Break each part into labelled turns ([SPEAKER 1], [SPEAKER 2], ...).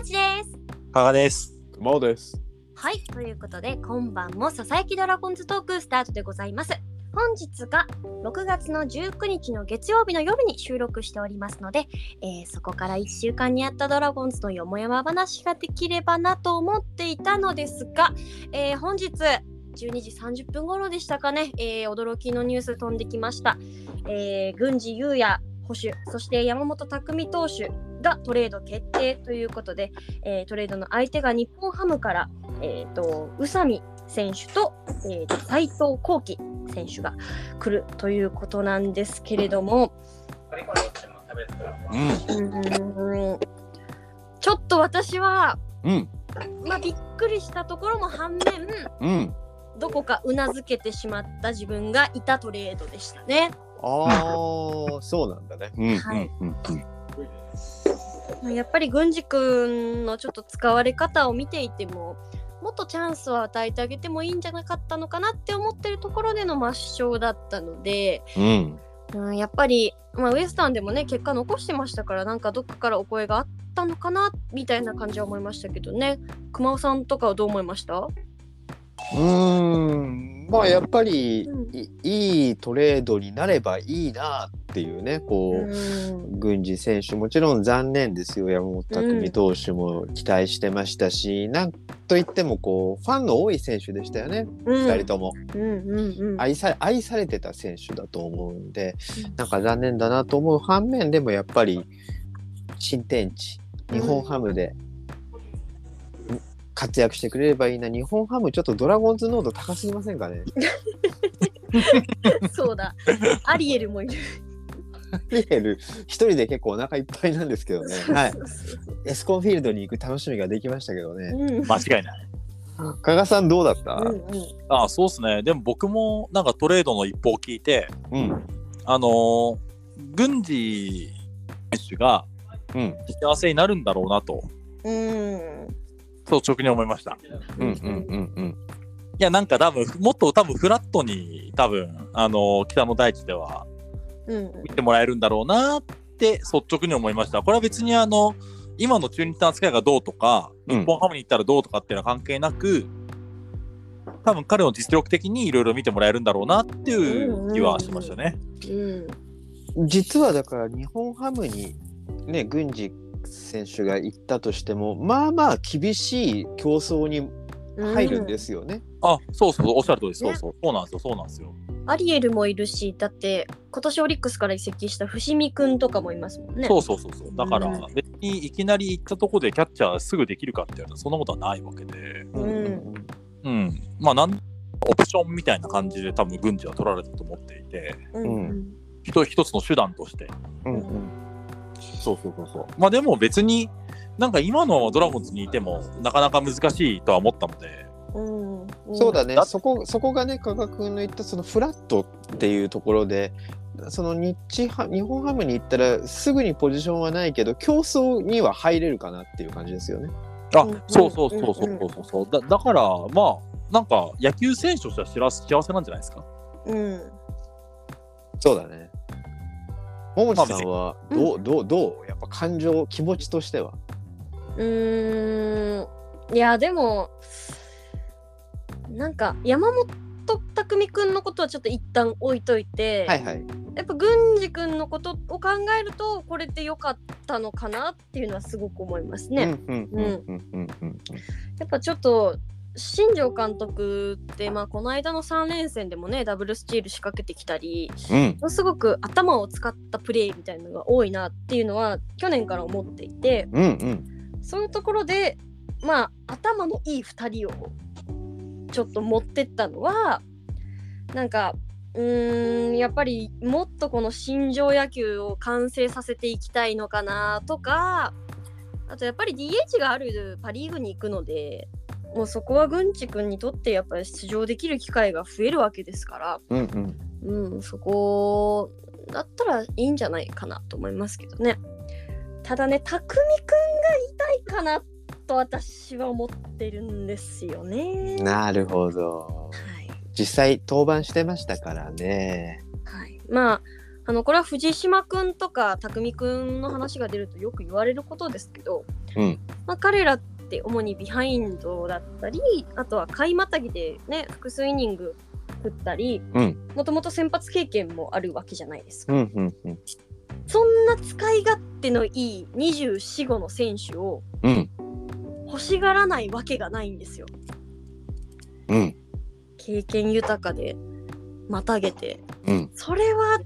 [SPEAKER 1] もちです。
[SPEAKER 2] 加賀です。
[SPEAKER 3] 熊尾です。
[SPEAKER 1] はい、ということで今晩もささやきドラゴンズトークスタートでございます。本日が6月の19日の月曜日の夜に収録しておりますので、えーそこから1週間にあったドラゴンズのよもやま話ができればなと思っていたのですが、えー本日12時30分頃でしたかね、えー驚きのニュース飛んできました。えー、郡司優也捕手、そして山本拓実投手がトレード決定ということで、えートレードの相手が日本ハムから、えー、と宇佐美選手と,、えーと斉藤幸輝選手が来るということなんですけれども、
[SPEAKER 2] うん。
[SPEAKER 1] うーんちょっと私は、
[SPEAKER 3] うん。
[SPEAKER 1] まあ、びっくりしたところも反面
[SPEAKER 3] うん。
[SPEAKER 1] どこかうなずけてしまった自分がいたトレードでしたね。
[SPEAKER 3] ああ、そうなんだね。
[SPEAKER 2] うん。
[SPEAKER 1] はい
[SPEAKER 2] うん。うん。
[SPEAKER 1] まあやっぱり郡司君のちょっと使われ方を見ていてももっとチャンスを与えてあげてもいいんじゃなかったのかなって思ってるところでの抹消だったので、
[SPEAKER 3] うん。
[SPEAKER 1] うん、やっぱり、まあ、ウエスタンでもね結果残してましたからなんかどっかからお声があったのかなみたいな感じは思いましたけどね熊尾さんとかはどう思いました？
[SPEAKER 3] うーん。まあやっぱり、
[SPEAKER 1] うん
[SPEAKER 3] いいいトレードになればいいなっていうね、こう。
[SPEAKER 1] うん。
[SPEAKER 3] 郡司選手もちろん残念ですよ。山本
[SPEAKER 1] うん。
[SPEAKER 3] 拓実投手も期待してましたし、なんといってもこうファンの多い選手でしたよね、
[SPEAKER 1] うん。
[SPEAKER 3] 2人とも。
[SPEAKER 1] うんうんうん。
[SPEAKER 3] 愛さ愛されてた選手だと思うんでなんか残念だなと思う反面でもやっぱり新天地日本ハムで活躍してくれればいいな。日本ハムちょっとドラゴンズ濃度高すぎませんかね？
[SPEAKER 1] そうだ。アリエルもいる。
[SPEAKER 3] リエル一人で結構お腹いっぱいなんですけどね、はい、エスコンフィールドに行く楽しみができましたけどね。
[SPEAKER 1] うん。
[SPEAKER 2] 間違いない。
[SPEAKER 3] 加賀さんどうだった？
[SPEAKER 1] うんうん。
[SPEAKER 2] あ、そうですね。でも僕もなんかトレードの一報を聞いて、
[SPEAKER 3] うん。
[SPEAKER 2] あのー、郡司選手が
[SPEAKER 3] うん。
[SPEAKER 2] 幸せになるんだろうなと、
[SPEAKER 1] うん。
[SPEAKER 2] 率直に思いました。
[SPEAKER 3] うんうんうんうん。
[SPEAKER 2] いや、なんか多分、もっと多分フラットに多分、あのー北の大地では
[SPEAKER 1] うん
[SPEAKER 2] 見てもらえるんだろうなって率直に思いました。これは別にあの、今の中日の扱いがどうとか、
[SPEAKER 3] うん
[SPEAKER 2] 日本ハムに行ったらどうとかっていうのは関係なく、多分彼の実力的にいろいろ見てもらえるんだろうなっていう気はしましたね。
[SPEAKER 1] うん
[SPEAKER 3] 実はだから日本ハムにね郡司選手が行ったとしてもまあまあ厳しい競争に入るんですよね。
[SPEAKER 2] あ、そうそう、おっしゃる通りそうそう。そうなんですよ、そうなんですよ。
[SPEAKER 1] アリエルもいるし、だって今年オリックスから移籍した伏見くんとかもいますもんね。
[SPEAKER 2] そうそうそうそう。だから
[SPEAKER 1] うん、
[SPEAKER 2] 別にいきなり行ったところでキャッチャーすぐできるかって言われたらそんなことはないわけで。
[SPEAKER 1] うん
[SPEAKER 2] うん。まあ、なんオプションみたいな感じで多分軍事は取られたと思っていて、
[SPEAKER 1] うんうん
[SPEAKER 2] 一一つの手段として。
[SPEAKER 3] うんうん
[SPEAKER 2] そうそうそうそう。まあでも別に、なんか今のドラゴンズにいてもなかなか難しいとは思ったので、
[SPEAKER 1] うん
[SPEAKER 3] そうだね
[SPEAKER 2] だ
[SPEAKER 3] そこそこがね加賀君の言ったそのフラットっていうところでその日ハ日本ハムに行ったらすぐにポジションはないけど競争には入れるかなっていう感じですよね。
[SPEAKER 2] あ、
[SPEAKER 1] うん
[SPEAKER 2] そうそうそうそうそうそうそう。だだから、まあ、なんか野球選手としては幸せ幸せなんじゃないですか？
[SPEAKER 1] うん
[SPEAKER 3] そうだね。桃地さんは
[SPEAKER 1] まあ
[SPEAKER 3] どう、どうどう？やっぱ感情気持ちとしては？
[SPEAKER 1] うーんいやでもなんか山本拓実くんのことはちょっと一旦置いといて、
[SPEAKER 3] はいはい。
[SPEAKER 1] やっぱ郡司くんのことを考えるとこれって良かったのかなっていうのはすごく思いますね。やっぱちょっと新庄監督って、まあ、この間の3連戦でもねダブルスチール仕掛けてきたり
[SPEAKER 3] うん
[SPEAKER 1] すごく頭を使ったプレーみたいなのが多いなっていうのは去年から思っていて
[SPEAKER 3] うんうん
[SPEAKER 1] そういうところでまあ頭のいい2人をちょっと持ってったのはなんかうーんやっぱりもっとこの新庄野球を完成させていきたいのかなとかあとやっぱり DH があるパ・リーグに行くのでもうそこは郡司君にとってやっぱり出場できる機会が増えるわけですから、
[SPEAKER 3] うんうん
[SPEAKER 1] うん、そこだったらいいんじゃないかなと思いますけどね。ただね、匠くんが痛いかなと私は思ってるんですよね。
[SPEAKER 3] なるほど。
[SPEAKER 1] はい
[SPEAKER 3] 実際登板してましたからね。
[SPEAKER 1] はい、まああのこれは藤島くんとか匠くんの話が出るとよく言われることですけど、
[SPEAKER 3] うん
[SPEAKER 1] まあ、彼らって主にビハインドだったりあとは回またぎでね複数イニング振ったり
[SPEAKER 3] うん
[SPEAKER 1] もともと先発経験もあるわけじゃないですか。
[SPEAKER 3] うんうんうん
[SPEAKER 1] そんな使い勝手のいい24、5の選手を
[SPEAKER 3] うん
[SPEAKER 1] 欲しがらないわけがないんですよ。
[SPEAKER 3] うん
[SPEAKER 1] 経験豊かで、またげて。
[SPEAKER 3] うん
[SPEAKER 1] それは、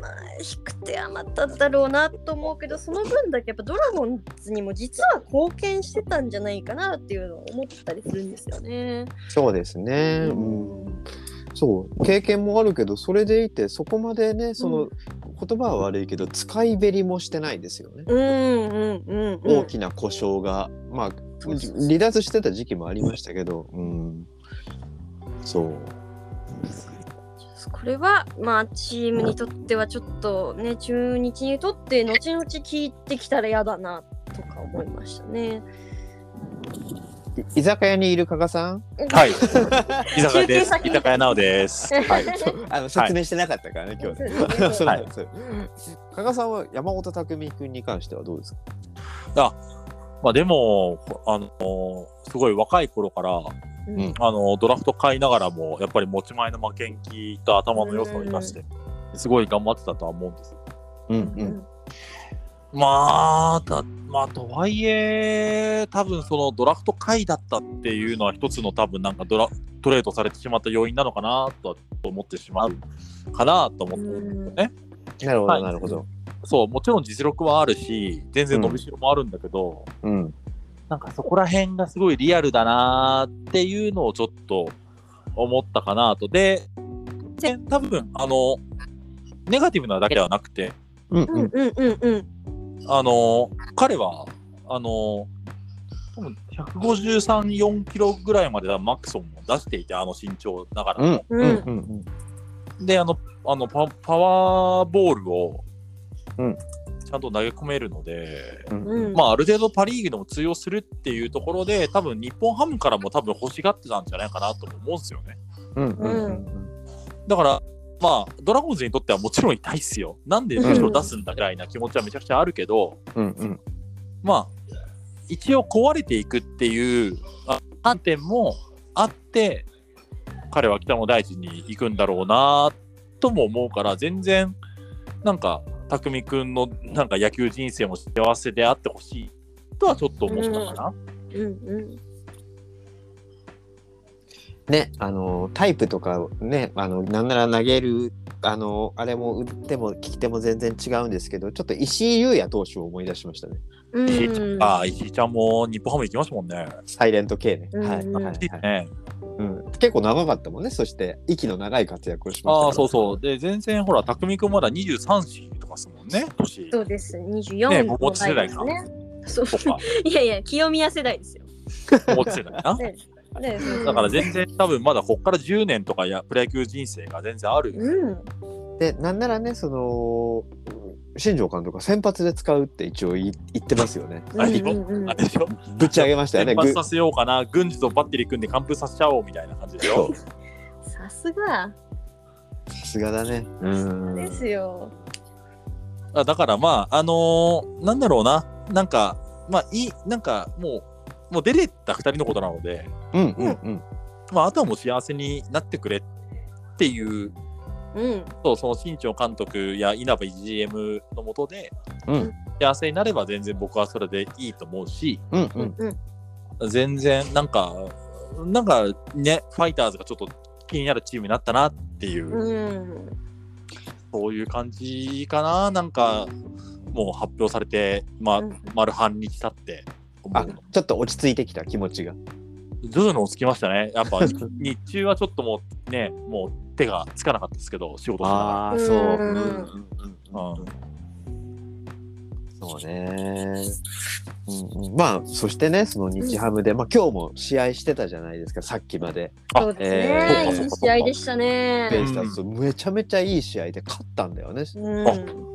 [SPEAKER 1] まあ、低くて余っただろうなと思うけど、その分だけやっぱドラゴンズにも実は貢献してたんじゃないかなっていうのを思ったりするんですよね。
[SPEAKER 3] そうですね。うんそう経験もあるけどそれでいてそこまでねその、
[SPEAKER 1] う
[SPEAKER 3] 言葉は悪いけど使いべりもしてないですよね。
[SPEAKER 1] うんうんうんうん。
[SPEAKER 3] 大きな故障がまあ離脱してた時期もありましたけど、うん、そう
[SPEAKER 1] これはまあチームにとってはちょっとね中日にとって後々聞いてきたら嫌だなとか思いましたね。
[SPEAKER 3] い居酒屋にいる加賀さん、
[SPEAKER 2] はい。居酒屋です。居酒屋なおです。はい。
[SPEAKER 3] あの説明してなかったからね、今日ね。
[SPEAKER 2] はい
[SPEAKER 3] 加賀さんは山本匠君に関してはどうですか？
[SPEAKER 2] まあでも、あの、すごい若い頃から、
[SPEAKER 1] うん
[SPEAKER 2] あの、ドラフト買いながらも、やっぱり持ち前の負けん気と頭の良さを生かして、すごい頑張ってたとは思うんです。
[SPEAKER 3] うん
[SPEAKER 1] うん
[SPEAKER 2] まあ、だまあ、とはいえ、多分そのドラフト会だったっていうのは一つの多分なんかドラトレードされてしまった要因なのかなとは思ってしまうかなと思ってるんですよね。
[SPEAKER 3] なるほど、
[SPEAKER 2] はい
[SPEAKER 3] なるほど。
[SPEAKER 2] そう、もちろん実力はあるし、全然伸びしろもあるんだけど、
[SPEAKER 3] うん。
[SPEAKER 2] なんかそこら辺がすごいリアルだなーっていうのをちょっと思ったかなと。で、で多分あの、ネガティブなだけではなくて、
[SPEAKER 1] う
[SPEAKER 3] うん。うんん
[SPEAKER 1] うんうんうん。
[SPEAKER 2] あの、彼は、あの、多分153、4キロぐらいまではマックソンも出していて、あの身長ながら。も。
[SPEAKER 3] うんうんうん。
[SPEAKER 2] で、あの、あのパパワーボールを、
[SPEAKER 3] うん。
[SPEAKER 2] ちゃんと投げ込めるので、
[SPEAKER 3] うん。
[SPEAKER 1] うん。
[SPEAKER 2] まあ、ある程度パ・リーグでも通用するっていうところで、多分日本ハムからも多分欲しがってたんじゃないかなとも思うんですよね。
[SPEAKER 3] うん。うん。うん
[SPEAKER 2] だから、まあ、ドラゴンズにとってはもちろん痛いっすよ。なんで後ろ出すんだぐらいな気持ちはめちゃくちゃあるけど、
[SPEAKER 3] うん。うん。
[SPEAKER 2] まあ、一応壊れていくっていうあ観点もあって、彼は北の大地に行くんだろうなとも思うから、全然、なんか、匠くんのなんか野球人生も幸せであってほしいとはちょっと思ったかな。
[SPEAKER 1] うんうん。
[SPEAKER 3] ねあのタイプとかねあのなんなら投げるあのあれも打っても利き手も全然違うんですけどちょっと石井優也投手を思い出しましたね。
[SPEAKER 1] うん。
[SPEAKER 2] 石井ちゃんああ、石井ちゃんも日本ハム行きましたもんね。
[SPEAKER 3] サイレント系ね、
[SPEAKER 1] うん。
[SPEAKER 3] はいはいはい。
[SPEAKER 2] ね
[SPEAKER 3] うん、結構長かったもんね。そして息の長い活躍をしました
[SPEAKER 2] あそうそう。で、全然ほら、匠くんまだ23歳とかすもんね、年。
[SPEAKER 1] そうです。24
[SPEAKER 2] ね
[SPEAKER 1] の
[SPEAKER 2] 桃地世代か
[SPEAKER 1] ですね。そう。いやいや清宮世代ですよ。
[SPEAKER 2] 思ってたな。
[SPEAKER 1] ね。
[SPEAKER 2] だから全然多分まだこっから10年とかやプロ野球人生が全然ある。
[SPEAKER 1] うん。
[SPEAKER 3] でなんならねその新庄監督が先発で使うって一応言い言ってますよね。
[SPEAKER 2] あれ
[SPEAKER 1] うんうんうん。
[SPEAKER 2] あれでしょ
[SPEAKER 3] ぶち上げましたよね。ぐ
[SPEAKER 2] 先発させようかな、軍事とバッテリー組んで完封させちゃおうみたいな感じでしょ。
[SPEAKER 1] さすが。
[SPEAKER 3] さすがだね。うん。
[SPEAKER 1] ですよ。
[SPEAKER 2] あだからまあ、あのーなんだろうな、なんか、まあいい、なんかもう、もう出れた2人のことなので、
[SPEAKER 3] うんうんうん。
[SPEAKER 2] まあ、あとはもう幸せになってくれっていう、
[SPEAKER 1] うん。
[SPEAKER 2] そうその新庄監督や稲葉 GM のもとで、
[SPEAKER 3] うん。
[SPEAKER 2] 幸せになれば全然僕はそれでいいと思うし、
[SPEAKER 3] うんう
[SPEAKER 1] うん。んうん。
[SPEAKER 2] 全然なんか、なんかね、ファイターズがちょっと気になるチームになったなっていう、
[SPEAKER 1] うん。
[SPEAKER 2] そういう感じかな、なんか、もう発表されて、まあ、
[SPEAKER 1] うん。
[SPEAKER 2] 丸半日経って思
[SPEAKER 3] あちょっと落ち着いてきた気持ちが。
[SPEAKER 2] 徐々に落ち着きましたね。やっぱ日中はちょっともうね、もう手がつかなかったですけど、仕事しなが
[SPEAKER 3] ああ
[SPEAKER 1] うん。
[SPEAKER 3] そう。うん。
[SPEAKER 1] うん
[SPEAKER 2] ら。
[SPEAKER 3] うん
[SPEAKER 2] うん
[SPEAKER 3] そうね、うんうん、まあそしてねその日ハムで、まあ、今日も試合してたじゃないですかさっきまで。
[SPEAKER 2] あ
[SPEAKER 1] そうです
[SPEAKER 3] えー
[SPEAKER 1] ねいい試合でしたね。
[SPEAKER 3] ベイスターズとめちゃめちゃいい試合で勝ったんだよね、
[SPEAKER 1] うん。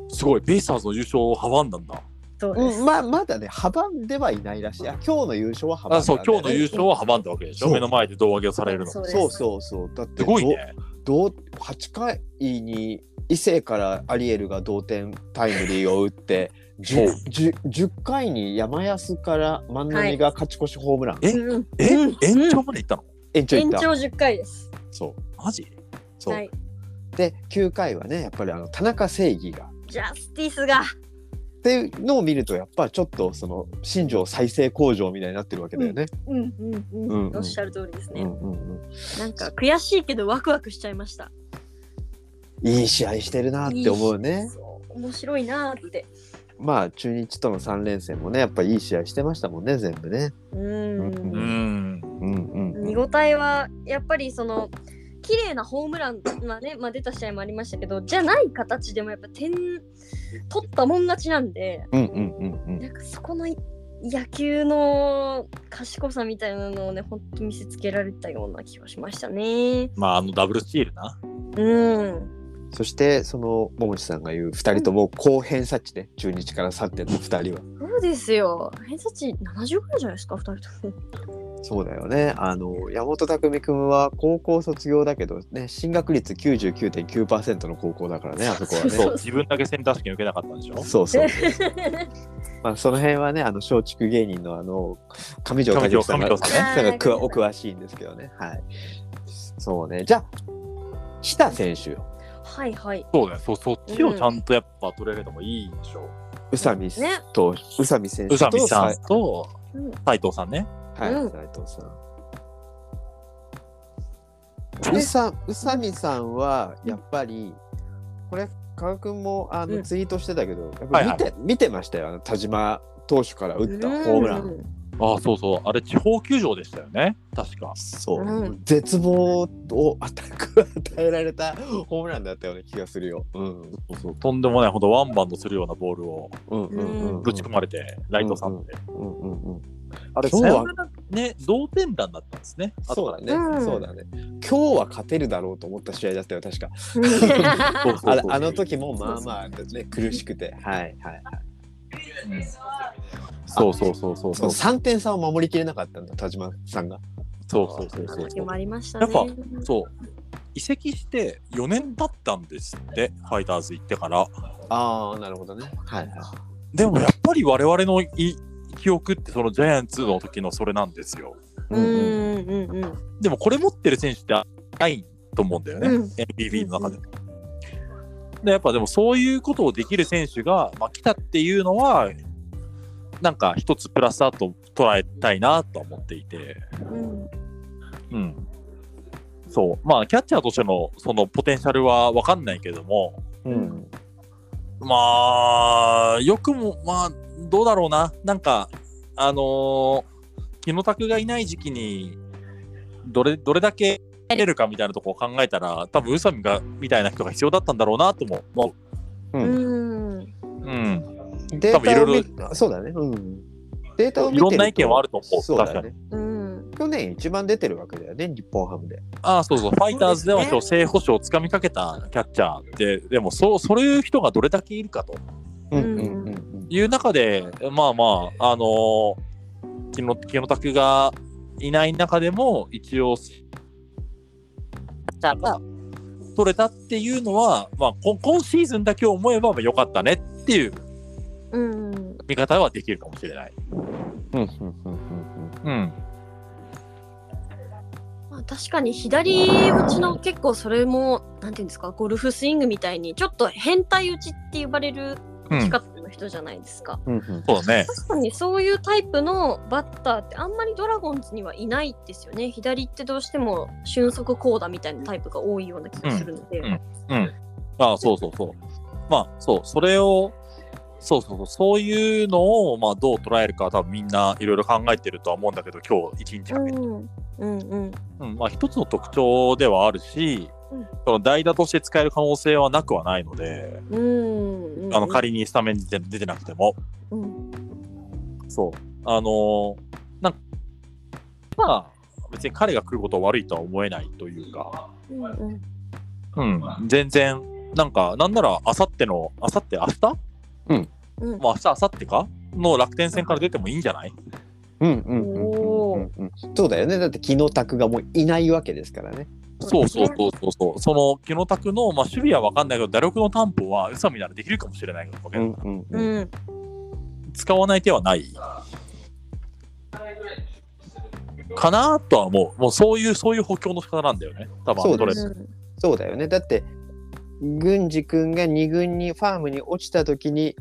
[SPEAKER 2] すごい、ベイスターズの優勝を阻んだんだ。
[SPEAKER 1] そうです。
[SPEAKER 3] うん、まあまだね阻んではいないらしい。あ今日の優勝は阻んだんだよね、
[SPEAKER 2] あそう、今日の優勝は阻んだわけでしょ。
[SPEAKER 3] そう。
[SPEAKER 2] 目の前で胴上げをされるの。す。
[SPEAKER 1] そう
[SPEAKER 3] そうそう。だって
[SPEAKER 2] ごいね。
[SPEAKER 3] 同8回に異性からアリエルが同点タイムリーを打って 10, 10, 10回に山安から万波が勝ち越しホームラン、
[SPEAKER 2] え？
[SPEAKER 1] うん
[SPEAKER 2] え、
[SPEAKER 1] うん。
[SPEAKER 2] 延長まで行ったの？
[SPEAKER 3] 延長いった。
[SPEAKER 1] 延長10回です。
[SPEAKER 3] そう。
[SPEAKER 2] マジ？
[SPEAKER 3] そう、
[SPEAKER 1] はい。
[SPEAKER 3] で9回はねやっぱりあの田中正義が。
[SPEAKER 1] ジャスティスが。
[SPEAKER 3] っていうのを見るとやっぱちょっとその新庄再生工場みたいになってるわけだよね。
[SPEAKER 1] うんうんうん。
[SPEAKER 3] うんうん
[SPEAKER 1] おっしゃる通りですね。
[SPEAKER 3] うんうんうん
[SPEAKER 1] なんか悔しいけどワクワクしちゃいました。
[SPEAKER 3] いい試合してるなって思うね。
[SPEAKER 1] そう面白いなーって。
[SPEAKER 3] まあ中日との3連戦もねやっぱりいい試合してましたもんね全部ね。
[SPEAKER 1] う。
[SPEAKER 3] うん
[SPEAKER 2] うん。
[SPEAKER 3] うんうんうん
[SPEAKER 1] 見応えはやっぱりその綺麗なホームランはね、まあ、出た試合もありましたけどじゃない形でもやっぱ点取ったもん勝ちなんで
[SPEAKER 3] うんうんうんうん
[SPEAKER 1] なんかそこのい野球の賢さみたいなのをねほんと見せつけられたような気がしましたね。
[SPEAKER 2] まあ、あのダブルスチールな。
[SPEAKER 1] うん。
[SPEAKER 3] そしてその桃地さんが言う2人とも高偏差値で中日から去ってった2人は。
[SPEAKER 1] そうですよ。偏差値70ぐらいじゃないですか、2人とも。
[SPEAKER 3] そうだよね。あの山本匠君は高校卒業だけどね進学率99.9%の高校だからね あそこはね。
[SPEAKER 2] そう、自分だけセンター試験受けなかったんでしょ？
[SPEAKER 3] そうそうそうそう。まあその辺はねあの松竹芸人のあの上条和樹さんが
[SPEAKER 2] 上条さんね
[SPEAKER 3] さんがくわお詳しいんですけどね。はい。そうね。じゃあ下選手よ。
[SPEAKER 1] はいはい。
[SPEAKER 2] そうだよ。そそっちをちゃんとやっぱ取れるのもいいでしょ？
[SPEAKER 3] 宇佐美
[SPEAKER 1] ね
[SPEAKER 3] と宇佐美選手
[SPEAKER 2] 宇
[SPEAKER 3] と
[SPEAKER 2] 佐美さん
[SPEAKER 3] さ
[SPEAKER 2] と
[SPEAKER 1] うん
[SPEAKER 2] 斉藤さんね。
[SPEAKER 3] はい、
[SPEAKER 1] うん
[SPEAKER 3] 斉藤さん。宇佐宇佐美さんはやっぱりこれ加賀君もあの
[SPEAKER 1] うん
[SPEAKER 3] ツイートしてたけど、やっぱり見て、
[SPEAKER 2] は
[SPEAKER 3] 見てましたよあの田島投手から打ったホームラン。
[SPEAKER 1] うん
[SPEAKER 2] ああ、そうそう。あれ、地方球場でしたよね。確か。
[SPEAKER 3] そう、
[SPEAKER 1] うん
[SPEAKER 3] 絶望をアタックを与えられたホームランだったような気がするよ。うん
[SPEAKER 2] そうそうとんでもないほどワンバウンドするようなボールを
[SPEAKER 3] うんうんうん
[SPEAKER 2] ぶち込まれて、ライトさんで。
[SPEAKER 3] うんうんうん
[SPEAKER 2] あれ、
[SPEAKER 3] 今日は
[SPEAKER 2] ね、同点弾だったんですね。
[SPEAKER 3] そうだね、
[SPEAKER 1] うん
[SPEAKER 3] そうだね。今日は勝てるだろうと思った試合だったよ確か。あれあの時もまあまあね苦しくて、はいはいはい。
[SPEAKER 2] そうそうそうそう
[SPEAKER 3] そ
[SPEAKER 2] そうう。
[SPEAKER 3] 3点差を守りきれなかったんだ田島さんが。
[SPEAKER 2] そうそうそうそう
[SPEAKER 1] 時もありましたね。
[SPEAKER 2] やっそう。移籍して4年経ったんですって、ファイターズ行ってから。
[SPEAKER 3] ああなるほどね。はいはい。
[SPEAKER 2] でもやっぱり我々のい記憶ってそのジャイアンツの時のそれなんですよ。
[SPEAKER 1] うんうん。うんうん。
[SPEAKER 2] でもこれ持ってる選手ってないと思うんだよね、
[SPEAKER 1] うん。
[SPEAKER 2] NPB の中で。でやっぱでもそういうことをできる選手が、まあ、来たっていうのはなんか一つプラスだと捉えたいなと思っていて、
[SPEAKER 1] うん。
[SPEAKER 2] うん、そう。まあキャッチャーとしてのそのポテンシャルは分かんないけども。
[SPEAKER 3] うん
[SPEAKER 2] まあよくもまあどうだろうななんかあのー、キノタクがいない時期にどれどれだけ得れるかみたいなところを考えたら多分宇佐美がみたいな人が必要だったんだろうなとも思
[SPEAKER 3] う
[SPEAKER 1] うんん。
[SPEAKER 2] う、うん、
[SPEAKER 3] データを
[SPEAKER 2] 多分いろい
[SPEAKER 3] 見そうだね。うん。データを見てると
[SPEAKER 2] いろんな意見はあると思う
[SPEAKER 3] そうだね。
[SPEAKER 1] うん。
[SPEAKER 3] 去年一番出てるわけだよね日本ハムで。
[SPEAKER 2] ああそうそうファイターズでは
[SPEAKER 1] そうですね
[SPEAKER 2] 正捕手をつかみかけたキャッチャーででもそうそういう人がどれだけいるかと
[SPEAKER 3] うんうんうんうん。
[SPEAKER 2] いう中でまあまああのー、キノキノタクがいない中でも一応が取れたっていうのは、まあ、こ今シーズンだけ思えばまあ良かったねっていう
[SPEAKER 1] うん。
[SPEAKER 2] 見方はできるかもしれない。
[SPEAKER 3] うんうんうんうん
[SPEAKER 2] うん。
[SPEAKER 1] まあ、確かに左打ちの結構それもなんていうんですかゴルフスイングみたいにちょっと変態打ちって呼ばれる
[SPEAKER 2] うん
[SPEAKER 1] 打ち方の人じゃないですか、
[SPEAKER 3] うんうん
[SPEAKER 2] そうだね。
[SPEAKER 1] 確かにそういうタイプのバッターってあんまりドラゴンズにはいないですよね左ってどうしても俊足コーダみたいなタイプが多いような気がするので、
[SPEAKER 2] うんうん。ああ、そうそうそう。まあ、そう、それを、そうそうそう、そういうのを、まあ、どう捉えるかは多分みんないろいろ考えてるとは思うんだけど、今日一日かけて。
[SPEAKER 1] うんうんうん。
[SPEAKER 2] うん、まあ、一つの特徴ではあるし、
[SPEAKER 1] うん。
[SPEAKER 2] その代打として使える可能性はなくはないので、
[SPEAKER 1] うんうん
[SPEAKER 2] あの仮にスタメンに出出てなくても、
[SPEAKER 1] うん。
[SPEAKER 2] そう、あのーなんか、まあ、別に彼が来ることは悪いとは思えないというか、
[SPEAKER 1] うんうん。
[SPEAKER 2] うん、全然、なんか、なんなら、あさっての、あさって、明日
[SPEAKER 1] うん
[SPEAKER 2] まあ、明日、明後日か？の楽天戦から出てもいいんじゃない？
[SPEAKER 3] うんうんうんうんうんうんそうだよねだって昨日タクがもういないわけですからね。
[SPEAKER 2] そうそうそうそうそう。その、木野拓の、まあ、守備は分かんないけど、打力の担保は宇佐美ならできるかもしれないわけだ
[SPEAKER 3] うんうん
[SPEAKER 1] う
[SPEAKER 3] うん
[SPEAKER 1] ん。
[SPEAKER 2] 使わない手はない。かなとは思う。もうそういう、そういう補強の仕方なんだよね。多分
[SPEAKER 3] そうだよねだって郡司君が2軍にファームに落ちた時に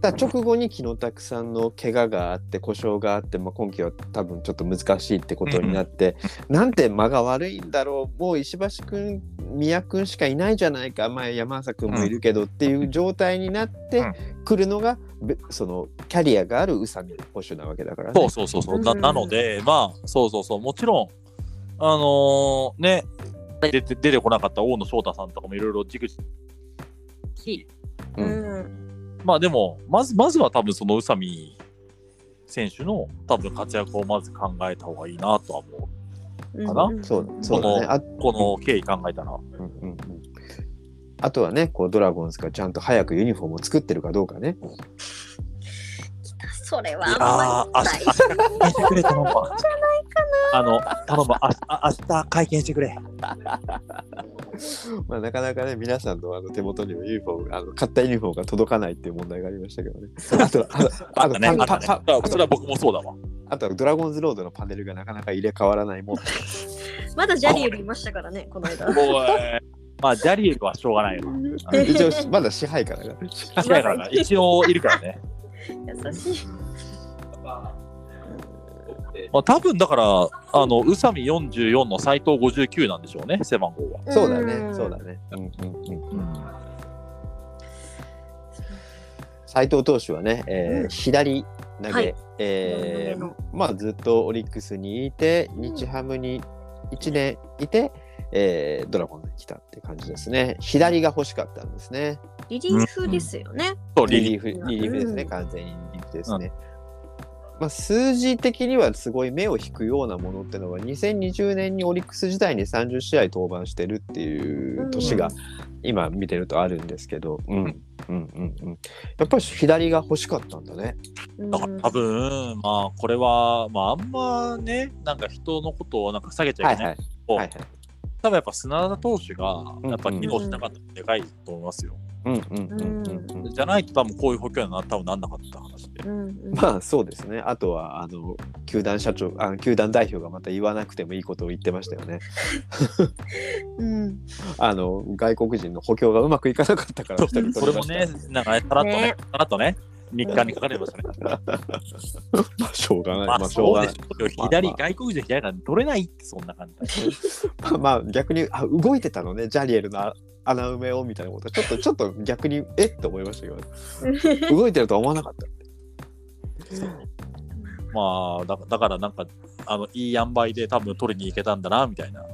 [SPEAKER 3] た直後に木野拓さんの怪我があって故障があって、まあ、今季は多分ちょっと難しいってことになって、なんて間が悪いんだろうもう石橋君宮君しかいないじゃないか前山浅君もいるけどっていう状態になって
[SPEAKER 2] うん
[SPEAKER 3] くるのが、べそのキャリアがある宇佐美捕手なわけだからね。
[SPEAKER 2] そうそうそうそう。なので、まあ、そうそうそう。もちろん、あのーね、出て出てこなかった大野翔太さんとかもいろいろ軸し、
[SPEAKER 1] う
[SPEAKER 3] うん
[SPEAKER 1] ん。
[SPEAKER 2] まあでも、まず、まずは多分その宇佐美選手の多分活躍をまず考えた方がいいなとは思う。かな？
[SPEAKER 1] うん
[SPEAKER 3] そうそうだねあ
[SPEAKER 2] この経緯考えたら。
[SPEAKER 3] うんうんうんあとはねこうドラゴンズがちゃんと早くユニフォームを作ってるかどうかね。
[SPEAKER 1] それはあんまり
[SPEAKER 2] ー、明日、明日会見してくれ、頼むわ。あの、頼むわ、ああ明日会見してくれ。
[SPEAKER 3] まあ、なかなかね皆さんのあの手元にもユニフォームあの買ったユニフォームが届かないっていう問題がありましたけどね。あとあと
[SPEAKER 2] あったね、あ
[SPEAKER 3] パ
[SPEAKER 2] ったね。それは僕もそうだわ。
[SPEAKER 3] あとはドラゴンズロードのパネルがなかなか入れ替わらないもん。
[SPEAKER 1] まだジャリエルいましたからね、この間。
[SPEAKER 2] まあ、ジャリエルはしょうがないよ。
[SPEAKER 3] 一応まだ支配からが。
[SPEAKER 2] だからな一応いるからね。
[SPEAKER 1] 優しい。
[SPEAKER 2] まあ、多分だから、あの、宇佐美44の斎藤59なんでしょうね、背番号は。
[SPEAKER 3] そうだね
[SPEAKER 1] ん
[SPEAKER 3] そうだね。うんうんうん。
[SPEAKER 2] うん。
[SPEAKER 3] 斉藤投手はね、えー
[SPEAKER 1] うん
[SPEAKER 3] 左投げ、
[SPEAKER 1] はい
[SPEAKER 3] えまあずっとオリックスにいて日ハムに1年いて、えードラゴンズに来たって感じですね。左が欲しかったんですね。
[SPEAKER 1] リリーフですよね。
[SPEAKER 2] そう、
[SPEAKER 3] リ
[SPEAKER 2] リ
[SPEAKER 3] ーフリリーフ。ですね、
[SPEAKER 1] うん
[SPEAKER 3] 完全にリリーフですね。まあ、数字的にはすごい目を引くようなものってのは2020年にオリックス時代に30試合登板してるっていう年が今見てるとあるんですけど、うん、うん。うんうんやっぱり左が欲しかったんだね。
[SPEAKER 1] うん。
[SPEAKER 2] だから多分、まあ、これは、まあ、あんまね、なんか人のことをなんか下げちゃ
[SPEAKER 3] はいい。はい
[SPEAKER 2] けない。こう。
[SPEAKER 3] はいはい。
[SPEAKER 2] 多分やっぱ砂田投手が、やっぱ
[SPEAKER 3] うん
[SPEAKER 2] 機能しなかったのでかいと思いますよ。
[SPEAKER 3] うんうんうんうんうん。
[SPEAKER 2] じゃないと多分こういう補強には多分なんなかった話で。
[SPEAKER 1] うんうん
[SPEAKER 3] まあそうですね。あとはあの球団社長あの球団代表がまた言わなくてもいいことを言ってましたよね。
[SPEAKER 1] うん
[SPEAKER 3] あの外国人の補強がうまくいかなかったから
[SPEAKER 2] それも。ね、なんかね、たらっとね
[SPEAKER 1] ね、
[SPEAKER 2] たらっとね、日刊に書かれてましたね。
[SPEAKER 3] まあしょうがない。
[SPEAKER 2] まあ、
[SPEAKER 3] まあしょうがない。
[SPEAKER 2] 左、外国人左から取れないって、そんな感じ。
[SPEAKER 3] まあまあ逆にあ動いてたのねジャリエルのあ穴埋めをみたいなことちょっと ちょっと逆にえ？っと思いましたけど動いてるとは思わなかった。
[SPEAKER 2] まあだ、だからなんか、あの、いい塩梅で多分取りに行けたんだな、みたいな。